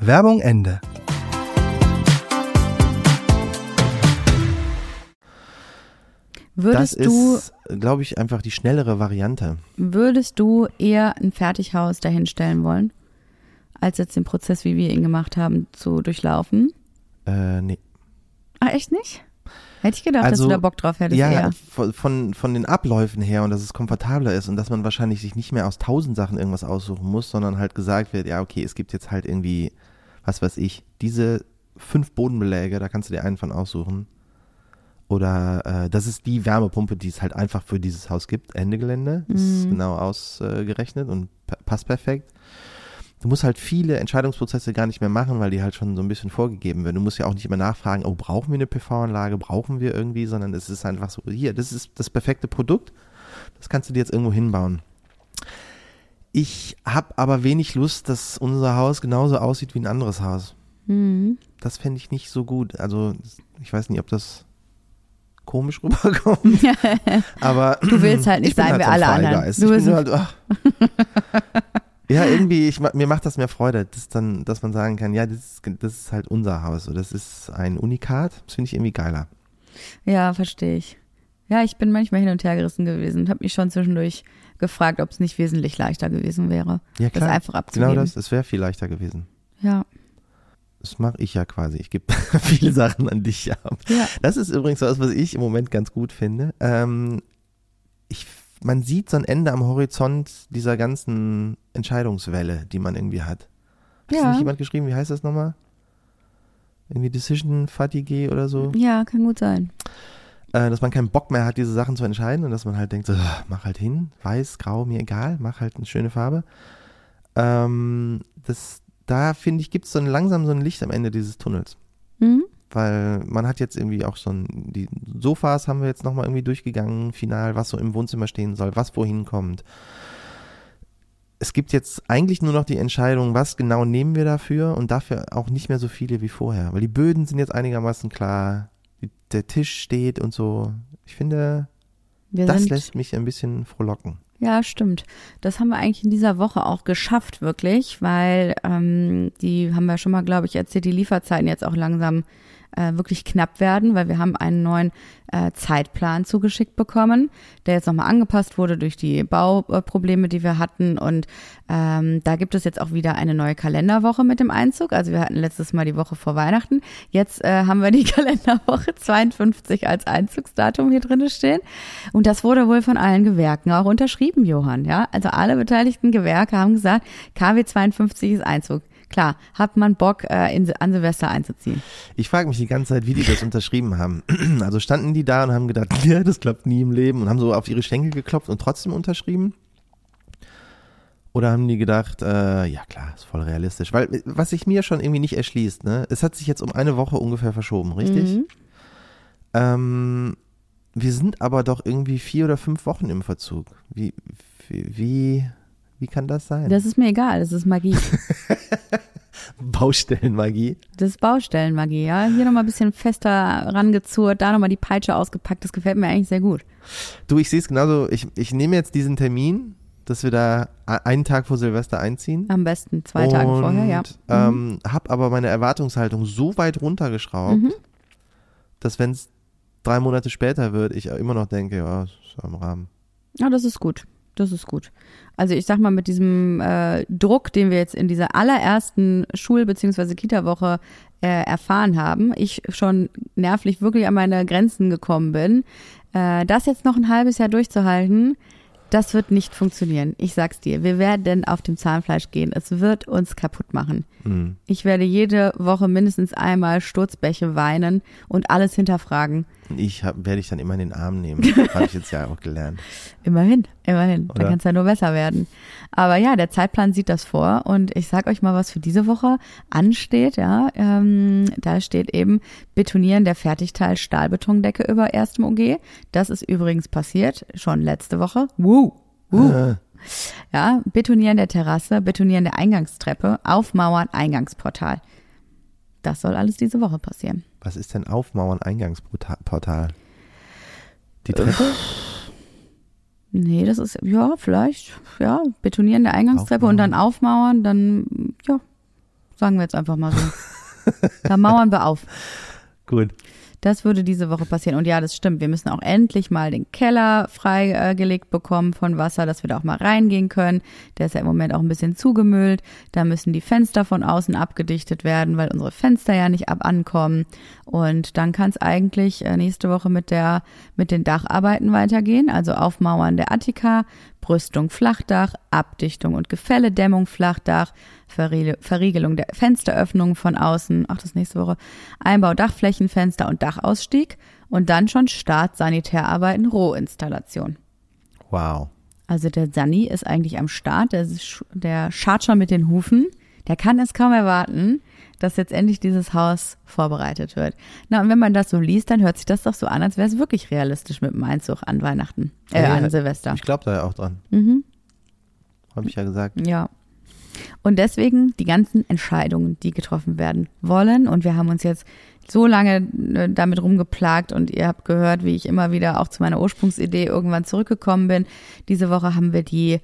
Werbung Ende. Würdest das du, ist, glaube ich, einfach die schnellere Variante. würdest du eher ein Fertighaus dahinstellen wollen, als jetzt den Prozess, wie wir ihn gemacht haben, zu durchlaufen? Äh, nee. Ah, echt nicht? Hätte ich gedacht, dass Also, du da Bock drauf hättest Ja, eher. von, von, von den Abläufen her und dass es komfortabler ist und dass man wahrscheinlich sich nicht mehr aus tausend Sachen irgendwas aussuchen muss, sondern halt gesagt wird, ja, okay, es gibt jetzt halt irgendwie, was weiß ich, diese fünf Bodenbeläge, da kannst du dir einen von aussuchen. Oder äh, das ist die Wärmepumpe, die es halt einfach für dieses Haus gibt. Ende Gelände. Das ist Mhm. genau ausgerechnet und pa- passt perfekt. Du musst halt viele Entscheidungsprozesse gar nicht mehr machen, weil die halt schon so ein bisschen vorgegeben werden. Du musst ja auch nicht immer nachfragen, oh, brauchen wir eine PV-Anlage, brauchen wir irgendwie, sondern es ist einfach so, hier, das ist das perfekte Produkt, das kannst du dir jetzt irgendwo hinbauen. Ich habe aber wenig Lust, dass unser Haus genauso aussieht wie ein anderes Haus. Mhm. Das fände ich nicht so gut. Also, ich weiß nicht, ob das komisch rüberkommt, aber Du willst halt nicht sein halt wie ein alle anderen. Du Ich bin nur halt, ach. Ja, irgendwie, ich, mir macht das mehr Freude, dass, dann, dass man sagen kann, ja, das ist, das ist halt unser Haus. So, das ist ein Unikat. Das finde ich irgendwie geiler. Ja, verstehe ich. Ja, ich bin manchmal hin und her gerissen gewesen und habe mich schon zwischendurch gefragt, ob es nicht wesentlich leichter gewesen wäre, Ja, das klar. einfach abzugeben. Genau das, es wäre viel leichter gewesen. Ja. Das mache ich ja quasi. Ich gebe viele Sachen an dich ab. Ja. Das ist übrigens was, was ich im Moment ganz gut finde. Ähm, ich, man sieht so ein Ende am Horizont dieser ganzen Entscheidungswelle, die man irgendwie hat. Hat Ja. nicht jemand geschrieben, wie heißt das nochmal? Irgendwie Decision Fatigue oder so? Ja, kann gut sein. Äh, dass man keinen Bock mehr hat, diese Sachen zu entscheiden und dass man halt denkt, so, "Ah, mach halt hin, weiß, grau, mir egal, mach halt eine schöne Farbe. Ähm, das, da finde ich, gibt es so ein, langsam so ein Licht am Ende dieses Tunnels. Mhm. Weil man hat jetzt irgendwie auch ein, die Sofas haben wir jetzt nochmal irgendwie durchgegangen, final, was so im Wohnzimmer stehen soll, was wohin kommt. Es gibt jetzt eigentlich nur noch die Entscheidung, was genau nehmen wir dafür und dafür auch nicht mehr so viele wie vorher. Weil die Böden sind jetzt einigermaßen klar, der Tisch steht und so. Ich finde, Wir das sind, lässt mich ein bisschen frohlocken. Ja, stimmt. Das haben wir eigentlich in dieser Woche auch geschafft, wirklich, weil ähm, die haben wir schon mal, glaube ich, erzählt, die Lieferzeiten jetzt auch langsam äh, wirklich knapp werden, weil wir haben einen neuen äh, Zeitplan zugeschickt bekommen, der jetzt nochmal angepasst wurde durch die Bauprobleme, die wir hatten. Und ähm, da gibt es jetzt auch wieder eine neue Kalenderwoche mit dem Einzug. Also wir hatten letztes Mal die Woche vor Weihnachten. Jetzt äh, haben wir die Kalenderwoche 52 als Einzugsdatum hier drin stehen. Und das wurde wohl von allen Gewerken auch unterschrieben, Johann. Ja, also alle beteiligten Gewerke haben gesagt, KW 52 ist Einzug. Klar, hat man Bock, äh, in, an Silvester einzuziehen. Ich frage mich die ganze Zeit, wie die das unterschrieben haben. Also standen die da und haben gedacht, ja, das klappt nie im Leben und haben so auf ihre Schenkel geklopft und trotzdem unterschrieben? Oder haben die gedacht, äh, ja klar, ist voll realistisch. Weil was sich mir schon irgendwie nicht erschließt, ne, es hat sich jetzt um eine Woche ungefähr verschoben, richtig? Mhm. Ähm, wir sind aber doch irgendwie vier oder fünf Wochen im Verzug. Wie, wie, wie, wie kann das sein? Das ist mir egal, das ist Magie. Baustellenmagie. Das ist Baustellenmagie, ja. Hier nochmal ein bisschen fester rangezurrt, da nochmal die Peitsche ausgepackt. Das gefällt mir eigentlich sehr gut. Du, ich sehe es genauso. Ich, ich nehme jetzt diesen Termin, dass wir da einen Tag vor Silvester einziehen. Am besten zwei Tage vorher, ja. Und ähm, habe aber meine Erwartungshaltung so weit runtergeschraubt, Mhm. dass wenn es drei Monate später wird, ich immer noch denke, ja, ist am Rahmen. Ja, das ist gut. Das ist gut. Also ich sag mal, mit diesem äh, Druck, den wir jetzt in dieser allerersten Schul- bzw. Kita-Woche äh, erfahren haben, ich schon nervlich wirklich an meine Grenzen gekommen bin, äh, das jetzt noch ein halbes Jahr durchzuhalten, das wird nicht funktionieren. Ich sag's dir. Wir werden auf dem Zahnfleisch gehen. Es wird uns kaputt machen. Hm. Ich werde jede Woche mindestens einmal Sturzbäche weinen und alles hinterfragen. Ich hab, werde ich dann immer in den Arm nehmen. Habe ich jetzt ja auch gelernt. Immerhin, immerhin. Oder? Da kann es ja nur besser werden. Aber ja, der Zeitplan sieht das vor und ich sag euch mal, was für diese Woche ansteht. Ja, ähm, da steht eben Betonieren der Fertigteil Stahlbetondecke über erstem OG. Das ist übrigens passiert schon letzte Woche. Woo, woo. Äh, Ja, Betonieren der Terrasse, Betonieren der Eingangstreppe, Aufmauern, Eingangsportal. Das soll alles diese Woche passieren. Was ist denn Aufmauern Eingangsportal? Die Treppe? Nee, das ist, ja, vielleicht, ja, Betonieren der Eingangstreppe und dann aufmauern, dann, ja, sagen wir jetzt einfach mal so. da mauern wir auf. Gut. Das würde diese Woche passieren. Und ja, das stimmt. Wir müssen auch endlich mal den Keller freigelegt bekommen von Wasser, dass wir da auch mal reingehen können. Der ist ja im Moment auch ein bisschen zugemüllt. Da müssen die Fenster von außen abgedichtet werden, weil unsere Fenster ja nicht ab ankommen. Und dann kann es eigentlich äh, nächste Woche mit der, mit den Dacharbeiten weitergehen. Also Aufmauern der Attika, Brüstung Flachdach, Abdichtung und Gefälledämmung Flachdach, Verriegel- Verriegelung der Fensteröffnungen von außen, auch das nächste Woche, Einbau Dachflächenfenster und Dachausstieg und dann schon Start Sanitärarbeiten Rohinstallation. Wow. Also der Sani ist eigentlich am Start, der, der schart schon mit den Hufen, der kann es kaum erwarten, dass jetzt endlich dieses Haus vorbereitet wird. Na, und wenn man das so liest, dann hört sich das doch so an, als wäre es wirklich realistisch mit dem Einzug an Weihnachten, äh, Ja, an. Silvester. Ich glaube da ja auch dran. Mhm. Habe ich ja gesagt. Ja. Und deswegen die ganzen Entscheidungen, die getroffen werden wollen. Und wir haben uns jetzt so lange äh, damit rumgeplagt und ihr habt gehört, wie ich immer wieder auch zu meiner Ursprungsidee irgendwann zurückgekommen bin. Diese Woche haben wir die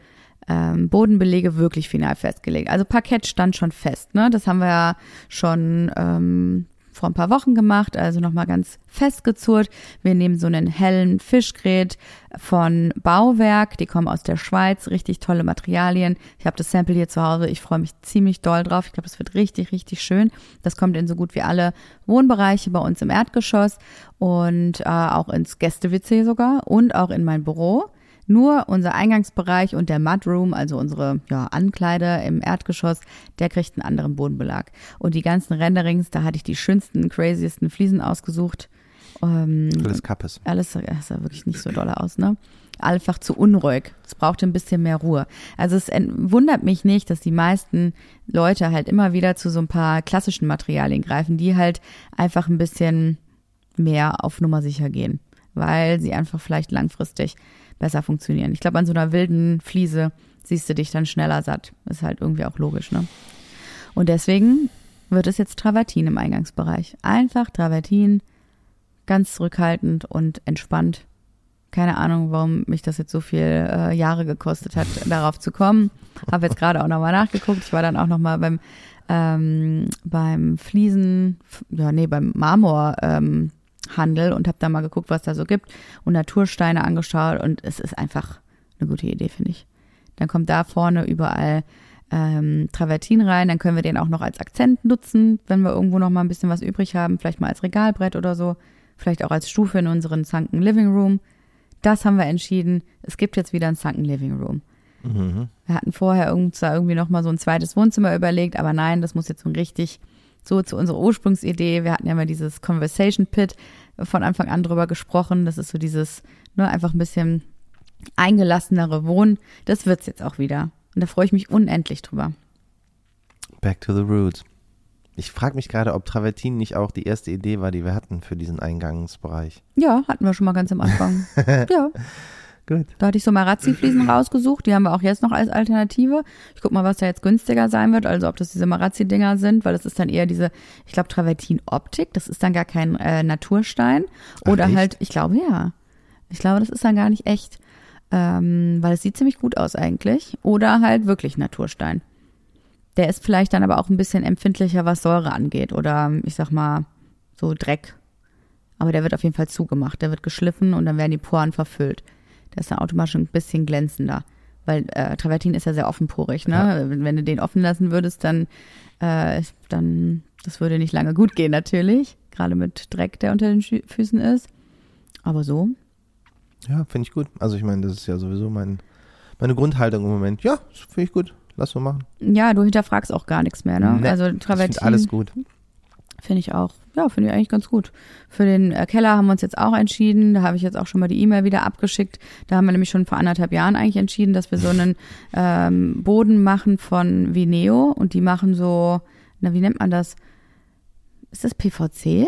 ähm, Bodenbelege wirklich final festgelegt. Also Parkett stand schon fest, ne? Das haben wir ja schon ähm, vor ein paar Wochen gemacht, also nochmal ganz festgezurrt. Wir nehmen so einen hellen Fischgrät von Bauwerk, die kommen aus der Schweiz, richtig tolle Materialien. Ich habe das Sample hier zu Hause, ich freue mich ziemlich doll drauf. Ich glaube, das wird richtig, richtig schön. Das kommt in so gut wie alle Wohnbereiche bei uns im Erdgeschoss und äh, auch ins Gäste-WC sogar und auch in mein Büro. Nur unser Eingangsbereich und der Mudroom, also unsere ja, Ankleide im Erdgeschoss, der kriegt einen anderen Bodenbelag. Und die ganzen Renderings, da hatte ich die schönsten, craziesten Fliesen ausgesucht. Ähm, Alles Kappes. alles sah wirklich nicht so doll aus, ne? Einfach zu unruhig. Es brauchte ein bisschen mehr Ruhe. Also es wundert mich nicht, dass die meisten Leute halt immer wieder zu so ein paar klassischen Materialien greifen, die halt einfach ein bisschen mehr auf Nummer sicher gehen, weil sie einfach vielleicht langfristig besser funktionieren. Ich glaube, an so einer wilden Fliese siehst du dich dann schneller satt. Ist halt irgendwie auch logisch, ne? Und deswegen wird es jetzt Travertin im Eingangsbereich. Einfach Travertin, ganz zurückhaltend und entspannt. Keine Ahnung, warum mich das jetzt so viel äh, Jahre gekostet hat, darauf zu kommen. Habe jetzt gerade auch nochmal nachgeguckt. Ich war dann auch nochmal beim ähm, beim Fliesen, ja nee, beim Marmor ähm, Handel und habe da mal geguckt, was da so gibt und Natursteine angeschaut und es ist einfach eine gute Idee, finde ich. Dann kommt da vorne überall ähm, Travertin rein, dann können wir den auch noch als Akzent nutzen, wenn wir irgendwo noch mal ein bisschen was übrig haben, vielleicht mal als Regalbrett oder so, vielleicht auch als Stufe in unseren Sunken Living Room. Das haben wir entschieden. Es gibt jetzt wieder einen Sunken Living Room. Mhm. Wir hatten vorher irgend- irgendwie noch mal so ein zweites Wohnzimmer überlegt, aber nein, das muss jetzt so ein richtig so zu unserer Ursprungsidee. Wir hatten ja mal dieses Conversation Pit von Anfang an drüber gesprochen. Das ist so dieses, nur einfach ein bisschen eingelassenere Wohnen. Das wird's jetzt auch wieder. Und da freue ich mich unendlich drüber. Back to the roots. Ich frage mich gerade, ob Travertin nicht auch die erste Idee war, die wir hatten für diesen Eingangsbereich. Ja, hatten wir schon mal ganz am Anfang. ja, Gut. da hatte ich so Marazzi-Fliesen rausgesucht. Die haben wir auch jetzt noch als Alternative. Ich guck mal, was da jetzt günstiger sein wird. Also ob das diese Marazzi-Dinger sind, weil das ist dann eher diese, ich glaube, Travertin-Optik. Das ist dann gar kein äh, Naturstein. Oder Ach, halt, ich glaube ja. Ich glaube, das ist dann gar nicht echt. Ähm, weil es sieht ziemlich gut aus eigentlich. Oder halt wirklich Naturstein. Der ist vielleicht dann aber auch ein bisschen empfindlicher, was Säure angeht. Oder ich sag mal, so Dreck. Aber der wird auf jeden Fall zugemacht. Der wird geschliffen und dann werden die Poren verfüllt. Der ist dann automatisch ein bisschen glänzender. Weil äh, Travertin ist ja sehr offenporig, ne? Wenn du den offen lassen würdest, dann, äh, dann, das würde nicht lange gut gehen natürlich. Gerade mit Dreck, der unter den Schü- Füßen ist. Aber so, Ja, finde ich gut. Also ich meine, das ist ja sowieso mein, meine Grundhaltung im Moment. Ja, finde ich gut. Lass so machen. ja, du hinterfragst auch gar nichts mehr, ne? Nee, also Travertin. alles gut. Finde ich auch. Ja, finde ich eigentlich ganz gut. Für den äh, Keller haben wir uns jetzt auch entschieden. Da habe ich jetzt auch schon mal die E-Mail wieder abgeschickt. Da haben wir nämlich schon vor anderthalb Jahren eigentlich entschieden, dass wir so einen ähm, Boden machen von Vineo und die machen so, na, wie nennt man das? Ist das PVC?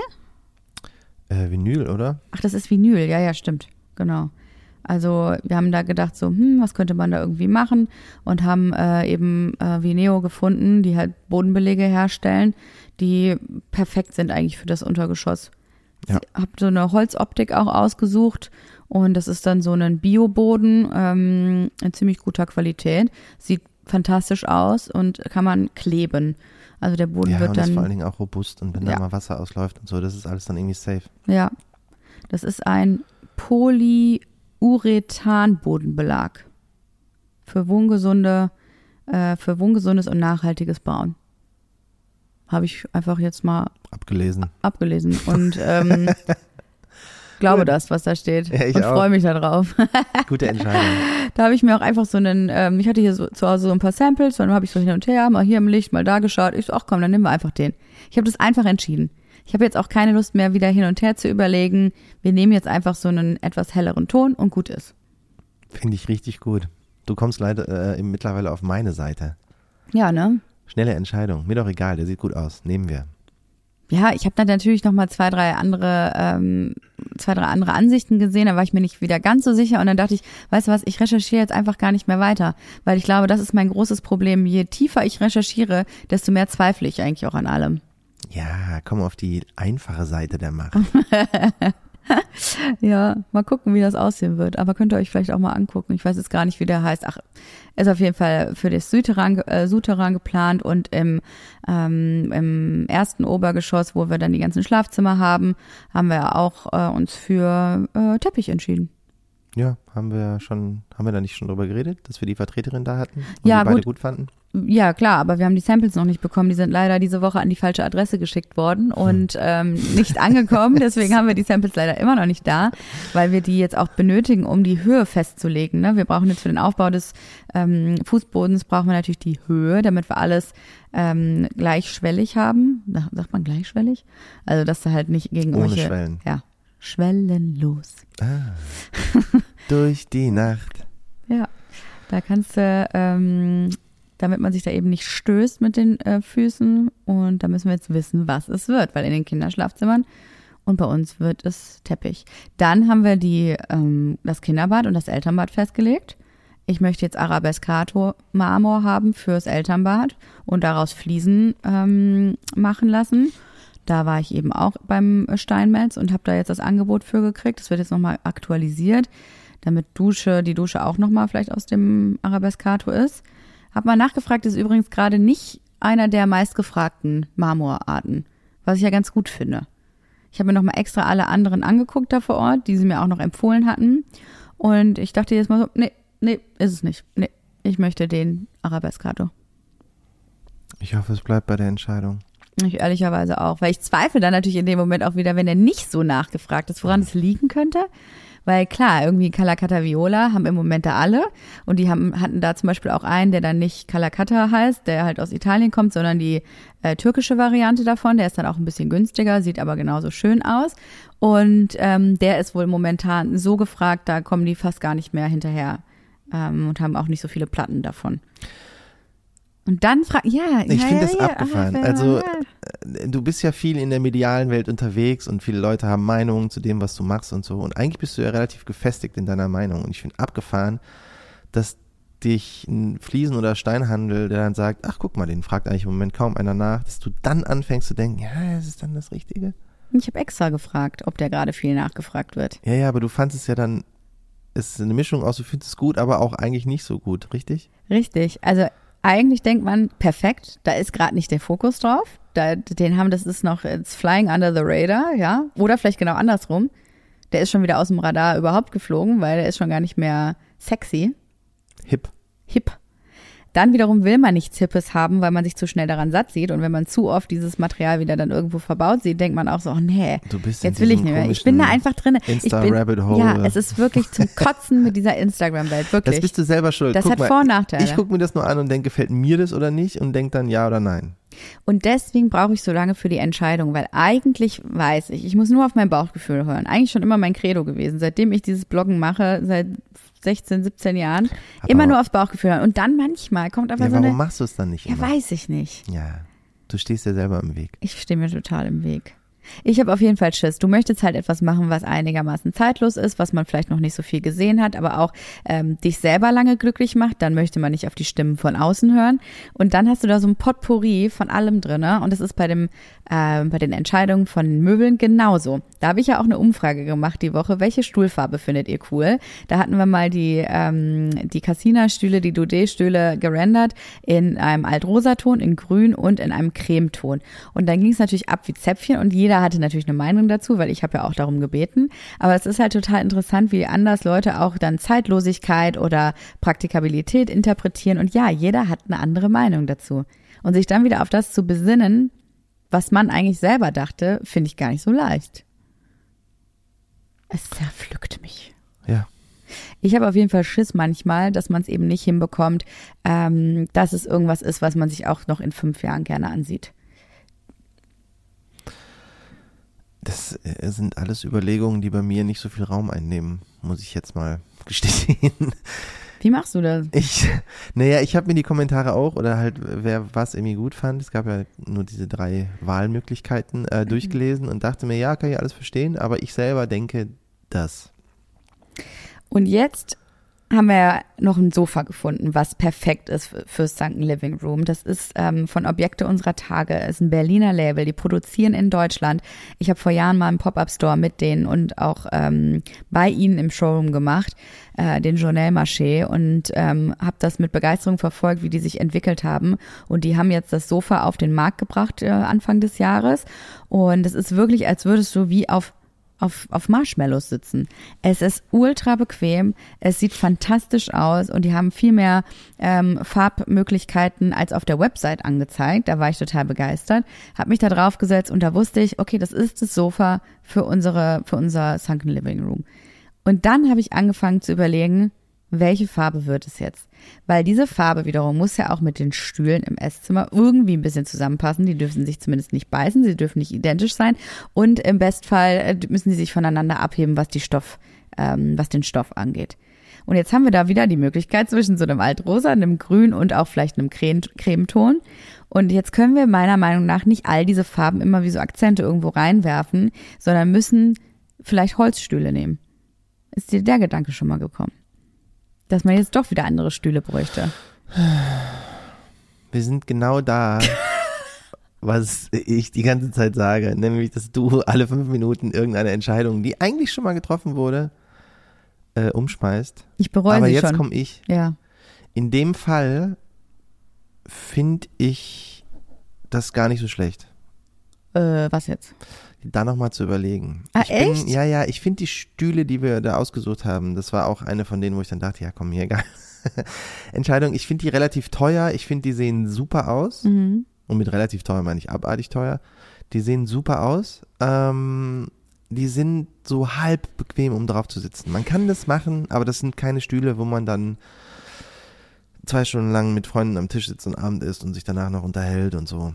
Äh, Vinyl, oder? Ach, das ist Vinyl. Ja, ja, stimmt. Genau. Also wir haben da gedacht so, hm, was könnte man da irgendwie machen und haben äh, eben äh, Vineo gefunden, die halt Bodenbelege herstellen, die perfekt sind eigentlich für das Untergeschoss. Ja. Ich habe so eine Holzoptik auch ausgesucht und das ist dann so ein Bioboden ähm, in ziemlich guter Qualität. Sieht fantastisch aus und kann man kleben. Also der Boden Ja, wird und ist dann vor allen Dingen auch robust und wenn Ja. da mal Wasser ausläuft und so, das ist alles dann irgendwie safe. Ja, das ist ein Polyurethan-Bodenbelag für wohngesunde, äh, für wohngesundes und nachhaltiges Bauen. Habe ich einfach jetzt mal Abgelesen. abgelesen und ähm, glaube das, was da steht Ja, ich und freue mich darauf. Gute Entscheidung. Da habe ich mir auch einfach so einen, ähm, ich hatte hier so, zu Hause so ein paar Samples, dann habe ich so hin und her, mal hier im Licht, mal da geschaut. Ich so, ach komm, dann nehmen wir einfach den. Ich habe das einfach entschieden. Ich habe jetzt auch keine Lust mehr, wieder hin und her zu überlegen. Wir nehmen jetzt einfach so einen etwas helleren Ton und gut ist. Finde ich richtig gut. Du kommst leider äh, mittlerweile auf meine Seite. Ja, ne? Schnelle Entscheidung. Mir doch egal, der sieht gut aus. Nehmen wir. Ja, ich habe dann natürlich noch mal zwei, drei andere, ähm, zwei, drei andere Ansichten gesehen. Da war ich mir nicht wieder ganz so sicher und dann dachte ich, weißt du was, ich recherchiere jetzt einfach gar nicht mehr weiter, weil ich glaube, das ist mein großes Problem. Je tiefer ich recherchiere, desto mehr zweifle ich eigentlich auch an allem. Ja, komm auf die einfache Seite der Macht. Ja, mal gucken, wie das aussehen wird. Aber könnt ihr euch vielleicht auch mal angucken. Ich weiß jetzt gar nicht, wie der heißt. Ach, ist auf jeden Fall für das Souterrain, äh, Souterrain geplant und im, ähm, im ersten Obergeschoss, wo wir dann die ganzen Schlafzimmer haben, haben wir auch äh, uns für äh, Teppich entschieden. Ja, haben wir schon, haben wir da nicht schon drüber geredet, dass wir die Vertreterin da hatten? Und Ja, die beide gut. gut fanden? Ja, klar, aber wir haben die Samples noch nicht bekommen. Die sind leider diese Woche an die falsche Adresse geschickt worden und ähm, nicht angekommen. Deswegen haben wir die Samples leider immer noch nicht da, weil wir die jetzt auch benötigen, um die Höhe festzulegen. Ne? Wir brauchen jetzt für den Aufbau des ähm, Fußbodens brauchen wir natürlich die Höhe, damit wir alles ähm, gleichschwellig haben. Sagt man gleichschwellig? Also dass du halt nicht gegen Ohne irgendwelche- Schwellen. Ja, schwellenlos. Durch die Nacht. Ja, da kannst du, ähm, damit man sich da eben nicht stößt mit den äh, Füßen. Und da müssen wir jetzt wissen, was es wird, weil in den Kinderschlafzimmern und bei uns wird es Teppich. Dann haben wir die, ähm, das Kinderbad und das Elternbad festgelegt. Ich möchte jetzt Arabescato Marmor haben fürs Elternbad und daraus Fliesen ähm, machen lassen. Da war ich eben auch beim Steinmetz und habe da jetzt das Angebot für gekriegt. Das wird jetzt nochmal aktualisiert, damit Dusche, die Dusche auch nochmal vielleicht aus dem Arabescato ist. Hab mal nachgefragt, ist übrigens gerade nicht einer der meistgefragten Marmorarten, was ich ja ganz gut finde. Ich habe mir nochmal extra alle anderen angeguckt da vor Ort, die sie mir auch noch empfohlen hatten. Und ich dachte jetzt mal so, nee, nee, ist es nicht. Nee, ich möchte den Arabescato. Ich hoffe, es bleibt bei der Entscheidung. Ich ehrlicherweise auch, weil ich zweifle dann natürlich in dem Moment auch wieder, wenn er nicht so nachgefragt ist, woran es liegen könnte. Weil klar, irgendwie Calacata Viola haben im Moment da alle und die haben, hatten da zum Beispiel auch einen, der dann nicht Calacata heißt, der halt aus Italien kommt, sondern die äh, türkische Variante davon. Der ist dann auch ein bisschen günstiger, sieht aber genauso schön aus. Und ähm, der ist wohl momentan so gefragt, da kommen die fast gar nicht mehr hinterher ähm, und haben auch nicht so viele Platten davon. Und dann fragt, ja, Ich ja, finde ja, das ja, abgefahren. ach, Also, äh, du bist ja viel in der medialen Welt unterwegs und viele Leute haben Meinungen zu dem, was du machst und so. Und eigentlich bist du ja relativ gefestigt in deiner Meinung. Und ich finde abgefahren, dass dich ein Fliesen- oder Steinhandel, der dann sagt, ach guck mal, den fragt eigentlich im Moment kaum einer nach, dass du dann anfängst zu denken, ja, ist es dann das Richtige? Ich habe extra gefragt, ob der gerade viel nachgefragt wird. Ja, ja, aber du fandest es ja dann, es ist eine Mischung aus, du findest es gut, aber auch eigentlich nicht so gut, richtig? Richtig. Also eigentlich denkt man, perfekt, da ist gerade nicht der Fokus drauf. Da, den haben, das ist noch, it's flying under the radar, ja. Oder vielleicht genau andersrum. Der ist schon wieder aus dem Radar überhaupt geflogen, weil der ist schon gar nicht mehr sexy, Hip. hip. Dann wiederum will man nichts Hippes haben, weil man sich zu schnell daran satt sieht. Und wenn man zu oft dieses Material wieder dann irgendwo verbaut sieht, denkt man auch so, oh nee, jetzt will ich nicht mehr. Ich bin da einfach drin. Insta-Rabbit-Hole. ja, es ist wirklich zum Kotzen mit dieser Instagram-Welt, wirklich. Das bist du selber schuld. Das Guck hat mal, Vor- und Nachteile. Ich gucke mir das nur an und denke, gefällt mir das oder nicht und denke dann ja oder nein. Und deswegen brauche ich so lange für die Entscheidung, weil eigentlich weiß ich, ich muss nur auf mein Bauchgefühl hören. Eigentlich schon immer mein Credo gewesen, seitdem ich dieses Bloggen mache, seit 16, 17 Jahren, Aber immer nur aufs Bauchgefühl hören. Und dann manchmal kommt aber Ja, so warum eine, machst du es dann nicht ja, immer? weiß ich nicht. Ja, du stehst dir selber im Weg. Ich stehe mir total im Weg. Ich habe auf jeden Fall Schiss. Du möchtest halt etwas machen, was einigermaßen zeitlos ist, was man vielleicht noch nicht so viel gesehen hat, aber auch ähm, dich selber lange glücklich macht. Dann möchte man nicht auf die Stimmen von außen hören. Und dann hast du da so ein Potpourri von allem drinne. Und das ist bei dem äh, bei den Entscheidungen von Möbeln genauso. Da habe ich ja auch eine Umfrage gemacht die Woche. Welche Stuhlfarbe findet ihr cool? Da hatten wir mal die ähm, die Cassina-Stühle, die Dudé-Stühle gerendert in einem Altrosaton, in Grün und in einem Cremeton. Und dann ging es natürlich ab wie Zäpfchen und jeder hatte natürlich eine Meinung dazu, weil ich habe ja auch darum gebeten. Aber es ist halt total interessant, wie anders Leute auch dann Zeitlosigkeit oder Praktikabilität interpretieren. Und ja, jeder hat eine andere Meinung dazu. Und sich dann wieder auf das zu besinnen, was man eigentlich selber dachte, finde ich gar nicht so leicht. Es zerpflückt mich. Ja. Ich habe auf jeden Fall Schiss manchmal, dass man es eben nicht hinbekommt, ähm, dass es irgendwas ist, was man sich auch noch in fünf Jahren gerne ansieht. Das äh, sind alles Überlegungen, die bei mir nicht so viel Raum einnehmen, muss ich jetzt mal gestehen. Wie machst du das? Ich, naja, ich habe mir die Kommentare auch oder halt, wer was irgendwie gut fand, es gab ja nur diese drei Wahlmöglichkeiten äh, durchgelesen und dachte mir, ja, kann ich alles verstehen, aber ich selber denke das. Und jetzt haben wir ja noch ein Sofa gefunden, was perfekt ist für- fürs Sunken Living Room. Das ist ähm, von Objekte unserer Tage. ist ein Berliner Label. Die produzieren in Deutschland. Ich habe vor Jahren mal einen Pop-up-Store mit denen und auch ähm, bei ihnen im Showroom gemacht, äh, den Journal Marché und ähm, habe das mit Begeisterung verfolgt, wie die sich entwickelt haben. Und die haben jetzt das Sofa auf den Markt gebracht äh, Anfang des Jahres. Und es ist wirklich, als würdest du wie auf auf, auf Marshmallows sitzen. Es ist ultra bequem, es sieht fantastisch aus und die haben viel mehr ähm, Farbmöglichkeiten als auf der Website angezeigt. Da war ich total begeistert, habe mich da drauf gesetzt und da wusste ich, okay, das ist das Sofa für unsere für unser Sunken Living Room. Und dann habe ich angefangen zu überlegen, welche Farbe wird es jetzt? Weil diese Farbe wiederum muss ja auch mit den Stühlen im Esszimmer irgendwie ein bisschen zusammenpassen. Die dürfen sich zumindest nicht beißen, sie dürfen nicht identisch sein und im Bestfall äh, müssen sie sich voneinander abheben, was die Stoff, ähm, was den Stoff angeht. Und jetzt haben wir da wieder die Möglichkeit zwischen so einem Altrosa, einem Grün und auch vielleicht einem Creme- Cremeton. Und jetzt können wir meiner Meinung nach nicht all diese Farben immer wie so Akzente irgendwo reinwerfen, sondern müssen vielleicht Holzstühle nehmen. Ist dir der Gedanke schon mal gekommen? Dass man jetzt doch wieder andere Stühle bräuchte. Wir sind genau da, was ich die ganze Zeit sage, nämlich, dass du alle fünf Minuten irgendeine Entscheidung, die eigentlich schon mal getroffen wurde, äh, umschmeißt. Ich bereue Aber sie jetzt komme ich. ja. In dem Fall finde ich das gar nicht so schlecht, Äh, was jetzt? Da nochmal zu überlegen. Ah, ich bin, echt? Ja, ja, ich finde die Stühle, die wir da ausgesucht haben, das war auch eine von denen, wo ich dann dachte, ja komm, mir egal. Entscheidung, ich finde die relativ teuer, ich finde die sehen super aus. Mhm. Und mit relativ teuer meine ich abartig teuer. Die sehen super aus. Ähm, die sind so halb bequem, um drauf zu sitzen. Man kann das machen, aber das sind keine Stühle, wo man dann zwei Stunden lang mit Freunden am Tisch sitzt und Abend isst und sich danach noch unterhält und so.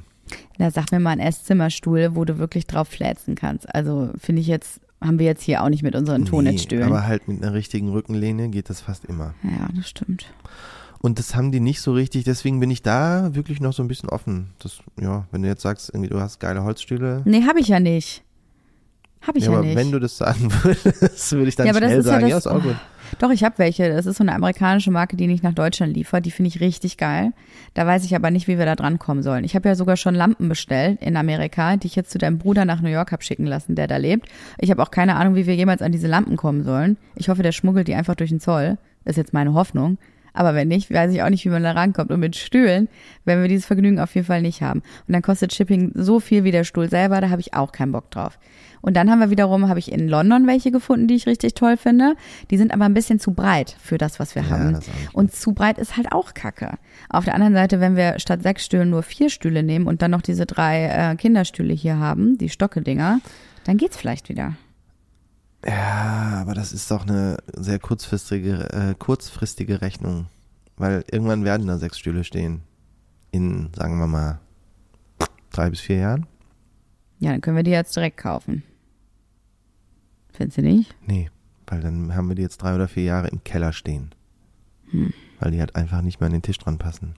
Da sag mir mal ein Esszimmerstuhl, wo du wirklich drauf flätzen kannst. Also finde ich jetzt, haben wir jetzt hier auch nicht mit unseren Tonnettstühlen. aber halt mit einer richtigen Rückenlehne geht das fast immer. ja, das stimmt. Und das haben die nicht so richtig, deswegen bin ich da wirklich noch so ein bisschen offen. Das, ja, wenn du jetzt sagst, irgendwie du hast geile Holzstühle. Nee, habe ich ja nicht. Habe ich ja, ja, aber nicht. wenn du das sagen würdest, würde ich dann Ja, aber das schnell sagen, das- ja, ist auch oh. Doch, ich habe welche. Das ist so eine amerikanische Marke, die nicht nach Deutschland liefert. Die finde ich richtig geil. Da weiß ich aber nicht, wie wir da dran kommen sollen. Ich habe ja sogar schon Lampen bestellt in Amerika, die ich jetzt zu deinem Bruder nach New York habe schicken lassen, der da lebt. Ich habe auch keine Ahnung, wie wir jemals an diese Lampen kommen sollen. Ich hoffe, der schmuggelt die einfach durch den Zoll. Ist jetzt meine Hoffnung. Aber wenn nicht, weiß ich auch nicht, wie man da rankommt. Und mit Stühlen werden wir dieses Vergnügen auf jeden Fall nicht haben. Und dann kostet Shipping so viel wie der Stuhl selber, da habe ich auch keinen Bock drauf. Und dann haben wir wiederum, habe ich in London welche gefunden, die ich richtig toll finde. Die sind aber ein bisschen zu breit für das, was wir Ja, haben. Und zu breit ist halt auch Kacke. Auf der anderen Seite, wenn wir statt sechs Stühlen nur vier Stühle nehmen und dann noch diese drei äh, Kinderstühle hier haben, die Stockedinger, dann geht's vielleicht wieder. Ja, aber das ist doch eine sehr kurzfristige, äh, kurzfristige Rechnung. Weil irgendwann werden da sechs Stühle stehen. In, sagen wir mal, drei bis vier Jahren? Ja, dann können wir die jetzt direkt kaufen. Findest du nicht? Nee, weil dann haben wir die jetzt drei oder vier Jahre im Keller stehen. Hm. Weil die halt einfach nicht mehr an den Tisch dran passen.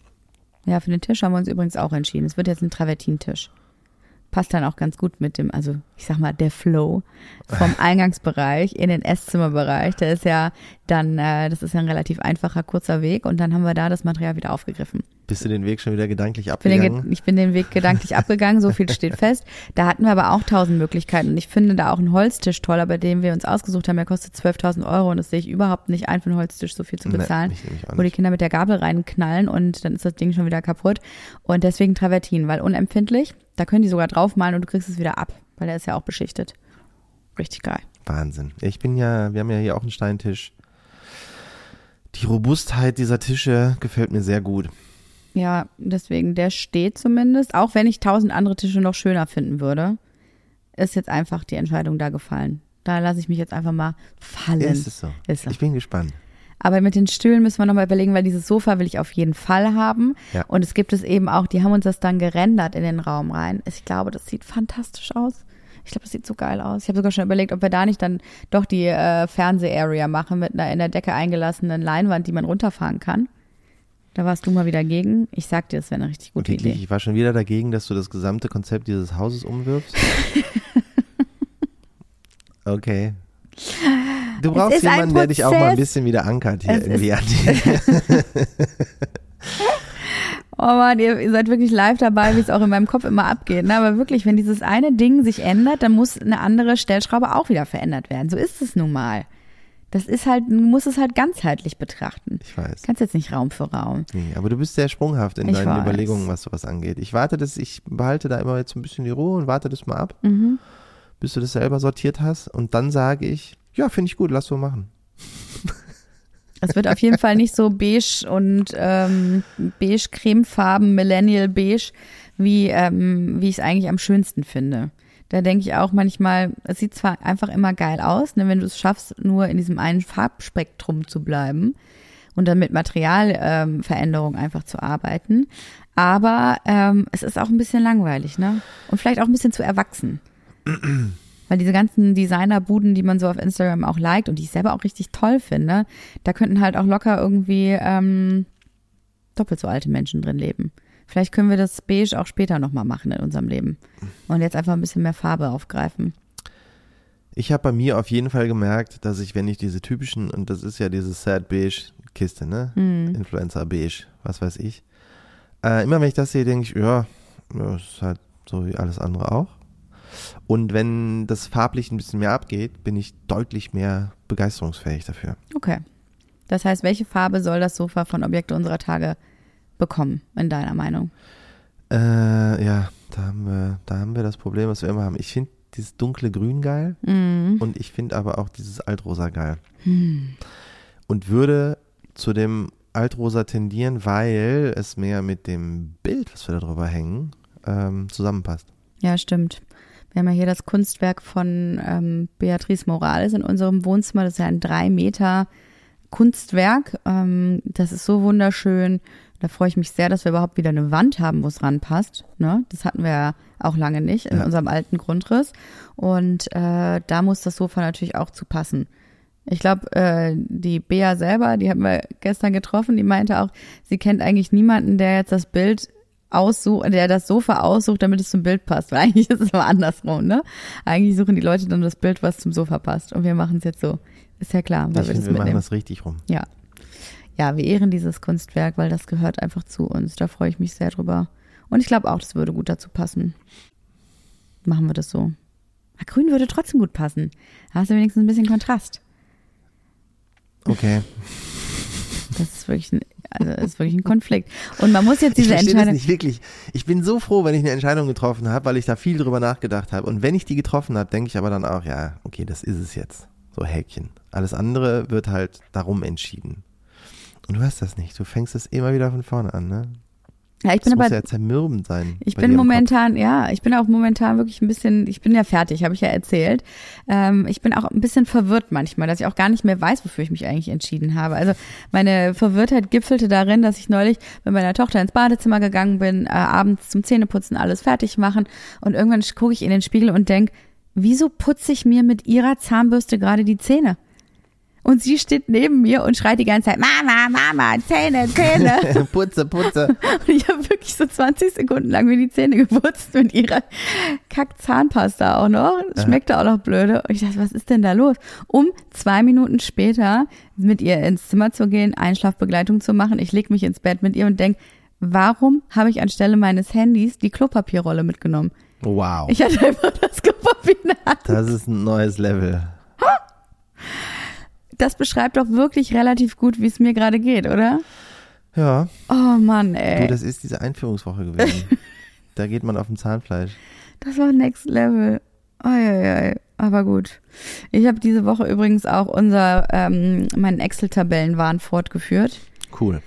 Ja, für den Tisch haben wir uns übrigens auch entschieden. Es wird jetzt ein Travertintisch. Passt dann auch ganz gut mit dem, also ich sag mal, der Flow vom Eingangsbereich in den Esszimmerbereich. Der ist ja dann, äh, das ist ja ein relativ einfacher, kurzer Weg und dann haben wir da das Material wieder aufgegriffen. Bist du den Weg schon wieder gedanklich bin, abgegangen? Ge- ich bin den Weg gedanklich abgegangen, so viel steht fest. Da hatten wir aber auch tausend Möglichkeiten und ich finde da auch einen Holztisch toll, aber den wir uns ausgesucht haben, der kostet 12.000 Euro und das sehe ich überhaupt nicht ein, für einen Holztisch so viel zu Nee, bezahlen, auch wo die. Kinder mit der Gabel reinknallen und dann ist das Ding schon wieder kaputt. Und deswegen Travertin, weil unempfindlich, da können die sogar draufmalen und du kriegst es wieder ab, weil der ist ja auch beschichtet. Richtig geil. Wahnsinn. Ich bin ja, wir haben ja hier auch einen Steintisch. Die Robustheit dieser Tische gefällt mir sehr gut. Ja, deswegen, der steht zumindest, auch wenn ich tausend andere Tische noch schöner finden würde, ist jetzt einfach die Entscheidung da gefallen. Da lasse ich mich jetzt einfach mal fallen. Ist es so? Ist so. Ich bin gespannt. Aber mit den Stühlen müssen wir nochmal überlegen, weil dieses Sofa will ich auf jeden Fall haben. Ja. Und es gibt es eben auch, die haben uns das dann gerendert in den Raum rein. Ich glaube, das sieht fantastisch aus. Ich glaube, das sieht so geil aus. Ich habe sogar schon überlegt, ob wir da nicht dann doch die äh, Fernseh-Area machen mit einer in der Decke eingelassenen Leinwand, die man runterfahren kann. Da warst du mal wieder gegen. Ich sag dir, das wäre eine richtig gute Wirklich, Idee. ich war schon wieder dagegen, dass du das gesamte Konzept dieses Hauses umwirfst. okay. Du brauchst jemanden, der dich auch mal ein bisschen wieder ankert hier Es irgendwie an. Oh Mann, ihr, ihr seid wirklich live dabei, wie es auch in meinem Kopf immer abgeht. Ne? Aber wirklich, wenn dieses eine Ding sich ändert, dann muss eine andere Stellschraube auch wieder verändert werden. So ist es nun mal. Das ist halt, du musst es halt ganzheitlich betrachten. Ich weiß. Kannst jetzt nicht Raum für Raum. Nee, aber du bist sehr sprunghaft in Ich deinen weiß. Überlegungen, was sowas angeht. Ich warte das, ich behalte da immer jetzt ein bisschen die Ruhe und warte das mal ab, Mhm. bis du das selber sortiert hast. Und dann sage ich, ja, finde ich gut, lass so machen. Es wird auf jeden Fall nicht so beige und ähm, beige cremefarben, Millennial beige, wie, ähm, wie ich es eigentlich am schönsten finde. Da denke ich auch manchmal, es sieht zwar einfach immer geil aus, ne, wenn du es schaffst, nur in diesem einen Farbspektrum zu bleiben und dann mit Materialveränderung ähm, einfach zu arbeiten. Aber ähm, es ist auch ein bisschen langweilig, ne? Und vielleicht auch ein bisschen zu erwachsen. Weil diese ganzen Designerbuden, die man so auf Instagram auch liked und die ich selber auch richtig toll finde, da könnten halt auch locker irgendwie ähm, doppelt so alte Menschen drin leben. Vielleicht können wir das Beige auch später nochmal machen in unserem Leben. Und jetzt einfach ein bisschen mehr Farbe aufgreifen. Ich habe bei mir auf jeden Fall gemerkt, dass ich, wenn ich diese typischen, und das ist ja diese Sad Beige Kiste, ne? Hm. Influencer Beige, was weiß ich. Äh, immer wenn ich das sehe, denke ich, ja, ja, das ist halt so wie alles andere auch. Und wenn das farblich ein bisschen mehr abgeht, bin ich deutlich mehr begeisterungsfähig dafür. Okay. Das heißt, welche Farbe soll das Sofa von Objekte unserer Tage bekommen, in deiner Meinung? Äh, ja, da haben wir, da haben wir das Problem, was wir immer haben. Ich finde dieses dunkle Grün geil Mhm. und ich finde aber auch dieses Altrosa geil. Hm. Und würde zu dem Altrosa tendieren, weil es mehr mit dem Bild, was wir da drüber hängen, ähm, zusammenpasst. Ja, stimmt. Wir haben ja hier das Kunstwerk von ähm, Beatrice Morales in unserem Wohnzimmer. Das ist ja ein drei Meter Kunstwerk. Ähm, das ist so wunderschön. Da freue ich mich sehr, dass wir überhaupt wieder eine Wand haben, wo es ranpasst. Ne? Das hatten wir ja auch lange nicht in Ja. unserem alten Grundriss. Und äh, da muss das Sofa natürlich auch zu passen. Ich glaube, äh, die Bea selber, die haben wir gestern getroffen, die meinte auch, sie kennt eigentlich niemanden, der jetzt das Bild aussucht, der das Sofa aussucht, damit es zum Bild passt. Weil eigentlich ist es aber andersrum, ne? Eigentlich suchen die Leute dann das Bild, was zum Sofa passt. Und wir machen es jetzt so. Ist ja klar, weil ich wir finde, wir machen das richtig rum. Ja. Ja, wir ehren dieses Kunstwerk, weil das gehört einfach zu uns. Da freue ich mich sehr drüber. Und ich glaube auch, das würde gut dazu passen. Machen wir das so. Ah, Grün würde trotzdem gut passen. Da hast du wenigstens ein bisschen Kontrast. Okay. Das ist wirklich ein, also ist wirklich ein Konflikt. Und man muss jetzt diese ich verstehe das Entscheidung. nicht wirklich. Ich bin so froh, wenn ich eine Entscheidung getroffen habe, weil ich da viel drüber nachgedacht habe. Und wenn ich die getroffen habe, denke ich aber dann auch, ja, okay, das ist es jetzt. So Häkchen. Alles andere wird halt darum entschieden. Und du hast das nicht. Du fängst es immer wieder von vorne an, ne? Ja, ich Das bin muss aber ja zermürbend sein. Ich bin im Kopf. momentan, ja, ich bin auch momentan wirklich ein bisschen, ich bin ja fertig, habe ich ja erzählt. Ähm, ich bin auch ein bisschen verwirrt manchmal, dass ich auch gar nicht mehr weiß, wofür ich mich eigentlich entschieden habe. Also meine Verwirrtheit gipfelte darin, dass ich neulich mit meiner Tochter ins Badezimmer gegangen bin, äh, abends zum Zähneputzen alles fertig machen und irgendwann gucke ich in den Spiegel und denk, wieso putze ich mir mit ihrer Zahnbürste gerade die Zähne? Und sie steht neben mir und schreit die ganze Zeit, Mama, Mama, Zähne, Zähne. putze, putze. Und ich habe wirklich so 20 Sekunden lang mir die Zähne geputzt mit ihrer Kack-Zahnpasta auch noch. Schmeckte auch noch blöde. Und ich dachte, was ist denn da los? Um zwei Minuten später mit ihr ins Zimmer zu gehen, Einschlafbegleitung zu machen. Ich leg mich ins Bett mit ihr und denk, warum habe ich anstelle meines Handys die Klopapierrolle mitgenommen? Wow. Ich hatte einfach das Klopapier in der Hand. Das ist ein neues Level. Das beschreibt doch wirklich relativ gut, wie es mir gerade geht, oder? Ja, Oh Mann, du, ey. das ist diese Einführungswoche gewesen. da geht man auf dem Zahnfleisch. Das war Next Level. Eieiei. Aber gut. Ich habe diese Woche übrigens auch unser, ähm, meinen Excel-Tabellenwahn fortgeführt. Cool.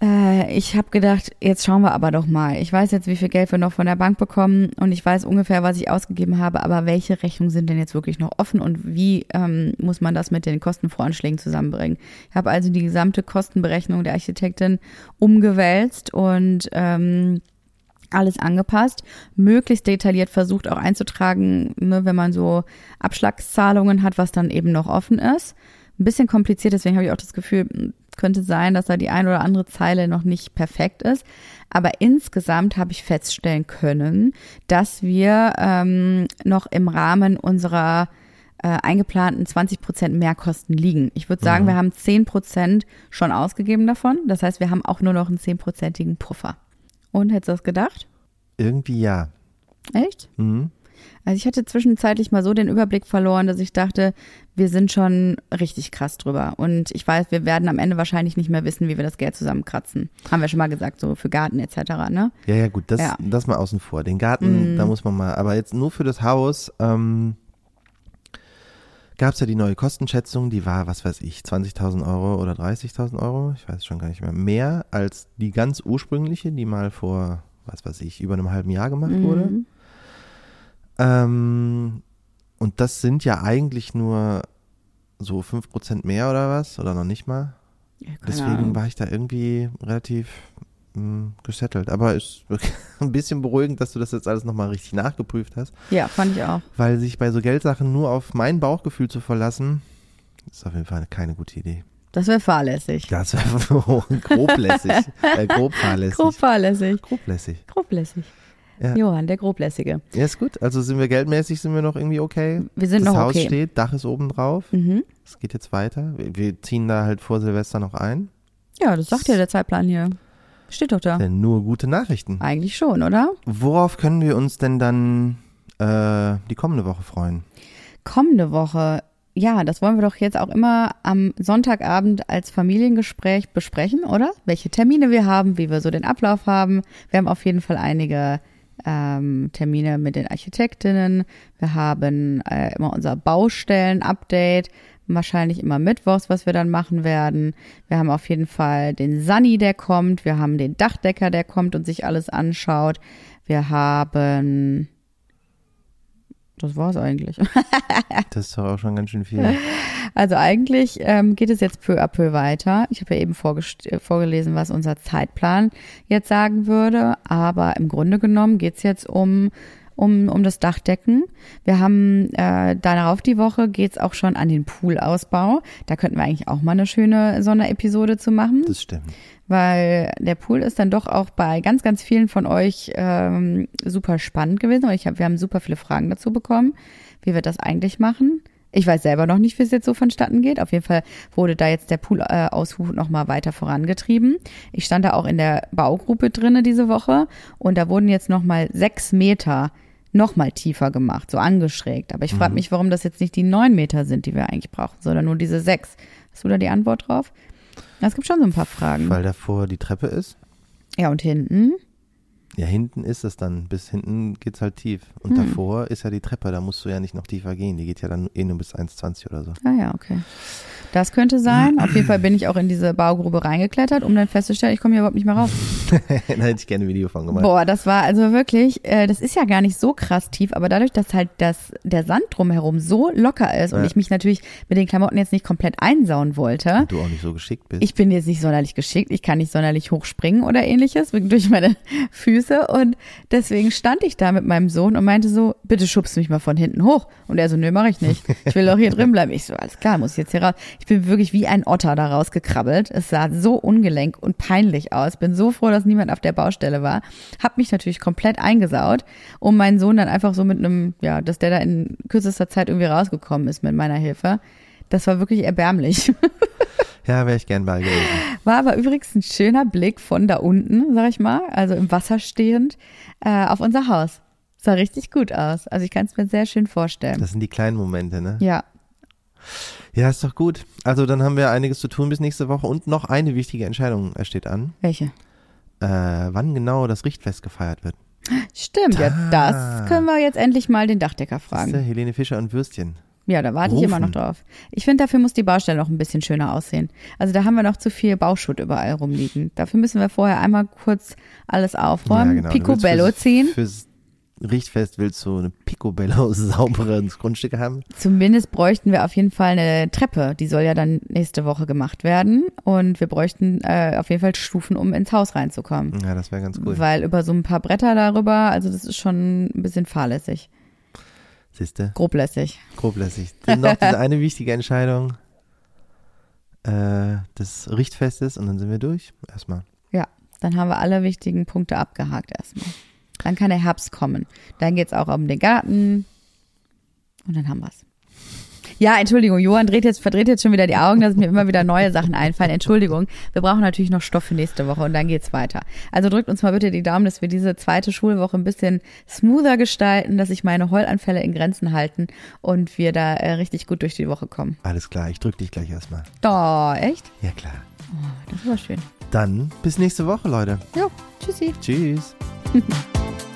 Äh, ich habe gedacht, jetzt schauen wir aber doch mal. Ich weiß jetzt, wie viel Geld wir noch von der Bank bekommen und ich weiß ungefähr, was ich ausgegeben habe, aber welche Rechnungen sind denn jetzt wirklich noch offen und wie ähm, muss man das mit den Kostenvoranschlägen zusammenbringen? Ich habe also die gesamte Kostenberechnung der Architektin umgewälzt und ähm, alles angepasst, möglichst detailliert versucht auch einzutragen, ne, wenn man so Abschlagszahlungen hat, was dann eben noch offen ist. Ein bisschen kompliziert, deswegen habe ich auch das Gefühl, könnte sein, dass da die ein oder andere Zeile noch nicht perfekt ist. Aber insgesamt habe ich feststellen können, dass wir ähm, noch im Rahmen unserer äh, eingeplanten 20 Prozent Mehrkosten liegen. Ich würde sagen, wir haben 10 Prozent schon ausgegeben davon. Das heißt, wir haben auch nur noch einen 10-prozentigen Puffer. Und hättest du das gedacht? Irgendwie ja. Echt? Mhm. Also ich hatte zwischenzeitlich mal so den Überblick verloren, dass ich dachte, wir sind schon richtig krass drüber. Und ich weiß, wir werden am Ende wahrscheinlich nicht mehr wissen, wie wir das Geld zusammenkratzen. Haben wir schon mal gesagt, so für Garten etc., ne? Ja, ja, gut, das, Ja. das mal außen vor. Den Garten, Mhm. da muss man mal, aber jetzt nur für das Haus, ähm, gab es ja die neue Kostenschätzung, die war, was weiß ich, 20.000 Euro oder 30.000 Euro, ich weiß schon gar nicht mehr, mehr als die ganz ursprüngliche, die mal vor, was weiß ich, über einem halben Jahr gemacht wurde. Ähm, und das sind ja eigentlich nur so 5% mehr oder was, oder noch nicht mal. Ja, Deswegen Ahnung. war ich da irgendwie relativ mh, gesettelt. Aber ist wirklich ein bisschen beruhigend, dass du das jetzt alles nochmal richtig nachgeprüft hast. Ja, fand ich auch. Weil sich bei so Geldsachen nur auf mein Bauchgefühl zu verlassen, ist auf jeden Fall keine gute Idee. Das wäre fahrlässig. Das wäre groblässig. äh, grob fahrlässig. Grob fahrlässig. Groblässig. Groblässig. Ja. Johann, der Groblässige. Ja, ist gut. Also sind wir geldmäßig, sind wir noch irgendwie okay. Wir sind das noch Haus okay. steht, Dach ist oben drauf. Mhm. Es geht jetzt weiter. Wir, wir ziehen da halt vor Silvester noch ein. Ja, das sagt ja der Zeitplan hier. Steht doch da. Denn nur gute Nachrichten. Eigentlich schon, oder? Worauf können wir uns denn dann äh, die kommende Woche freuen? Kommende Woche, ja, das wollen wir doch jetzt auch immer am Sonntagabend als Familiengespräch besprechen, oder? Welche Termine wir haben, wie wir so den Ablauf haben. Wir haben auf jeden Fall einige ähm, Termine mit den Architektinnen. Wir haben äh, immer unser Baustellen-Update. Wahrscheinlich immer mittwochs, was wir dann machen werden. Wir haben auf jeden Fall den Sunny, der kommt. Wir haben den Dachdecker, der kommt und sich alles anschaut. Wir haben. Das war's eigentlich. Das ist doch auch schon ganz schön viel. Also eigentlich ähm, geht es jetzt peu à peu weiter. Ich habe ja eben äh, vorgelesen, was unser Zeitplan jetzt sagen würde. Aber im Grunde genommen geht es jetzt um, um, um das Dachdecken. Wir haben äh, darauf die Woche geht es auch schon an den Poolausbau. Da könnten wir eigentlich auch mal eine schöne Sonderepisode zu machen Das stimmt. weil der Pool ist dann doch auch bei ganz, ganz vielen von euch ähm, super spannend gewesen. Und ich hab, wir haben super viele Fragen dazu bekommen, wie wir das eigentlich machen. Ich weiß selber noch nicht, wie es jetzt so vonstatten geht. Auf jeden Fall wurde da jetzt der Pool-Aushub nochmal weiter vorangetrieben. Ich stand da auch in der Baugruppe drinne diese Woche und da wurden jetzt nochmal sechs Meter nochmal tiefer gemacht, so angeschrägt. Aber ich frage mich, warum das jetzt nicht die neun Meter sind, die wir eigentlich brauchen, sondern nur diese sechs. Hast du da die Antwort drauf? Es gibt schon so ein paar Fragen. Weil davor die Treppe ist. Ja, und hinten? Ja, hinten ist es dann. Bis hinten geht's halt tief. Und Hm. davor ist ja die Treppe, da musst du ja nicht noch tiefer gehen. Die geht ja dann eh nur bis 1,20 oder so. Ah ja, okay. Das könnte sein. Auf jeden Fall bin ich auch in diese Baugrube reingeklettert, um dann festzustellen, ich komme hier überhaupt nicht mehr raus. da hätte ich gerne ein Video von gemacht. Boah, das war also wirklich, äh, das ist ja gar nicht so krass tief, aber dadurch, dass halt das, der Sand drumherum so locker ist und Ja. ich mich natürlich mit den Klamotten jetzt nicht komplett einsauen wollte, Und du auch nicht so geschickt bist. ich bin jetzt nicht sonderlich geschickt, ich kann nicht sonderlich hoch springen oder ähnliches durch meine Füße und deswegen stand ich da mit meinem Sohn und meinte so, bitte schubst mich mal von hinten hoch. Und er so, nö, mach ich nicht. Ich will doch hier drin bleiben. Ich so, alles klar, muss ich jetzt hier raus. Ich bin wirklich wie ein Otter da rausgekrabbelt. Es sah so ungelenk und peinlich aus. Bin so froh, dass niemand auf der Baustelle war. Hab mich natürlich komplett eingesaut, um meinen Sohn dann einfach so mit einem, ja, dass der da in kürzester Zeit irgendwie rausgekommen ist mit meiner Hilfe. Das war wirklich erbärmlich. Ja, wäre ich gern bei gewesen. War aber übrigens ein schöner Blick von da unten, sag ich mal, also im Wasser stehend, äh, auf unser Haus. Sah richtig gut aus. Also ich kann es mir sehr schön vorstellen. Das sind die kleinen Momente, ne? Ja, Ja, ist doch gut. Also dann haben wir einiges zu tun bis nächste Woche und noch eine wichtige Entscheidung äh, steht an. welche? Äh, wann genau das Richtfest gefeiert wird. Stimmt, ja, Da. das können wir jetzt endlich mal den Dachdecker fragen. Helene Fischer und Würstchen. Ja, da warte ich immer noch Rufen. drauf. Ich finde, dafür muss die Baustelle noch ein bisschen schöner aussehen. Also da haben wir noch zu viel Bauschutt überall rumliegen. Dafür müssen wir vorher einmal kurz alles aufräumen, Ja, genau. Picobello fürs- ziehen. Fürs Richtfest willst du eine Picobello sauberes Grundstück haben. Zumindest bräuchten wir auf jeden Fall eine Treppe. Die soll ja dann nächste Woche gemacht werden. Und wir bräuchten äh, auf jeden Fall Stufen, um ins Haus reinzukommen. Ja, das wäre ganz cool. Weil über so ein paar Bretter darüber, also das ist schon ein bisschen fahrlässig. Siehste, Groblässig. groblässig. Dann noch diese eine wichtige Entscheidung äh, des Richtfestes und dann sind wir durch. Erstmal. Ja, dann haben wir alle wichtigen Punkte abgehakt erstmal. Dann kann der Herbst kommen. Dann geht's auch um den Garten. Und dann haben wir's. Ja, Entschuldigung, Johann dreht jetzt, verdreht jetzt schon wieder die Augen, dass mir immer wieder neue Sachen einfallen. Entschuldigung, wir brauchen natürlich noch Stoff für nächste Woche und dann geht's weiter. Also drückt uns mal bitte die Daumen, dass wir diese zweite Schulwoche ein bisschen smoother gestalten, dass sich meine Heulanfälle in Grenzen halten und wir da äh, richtig gut durch die Woche kommen. Alles klar, ich drück dich gleich erstmal. Oh, echt? Ja klar. Das war schön. Dann bis nächste Woche, Leute. Jo, tschüssi. Tschüss.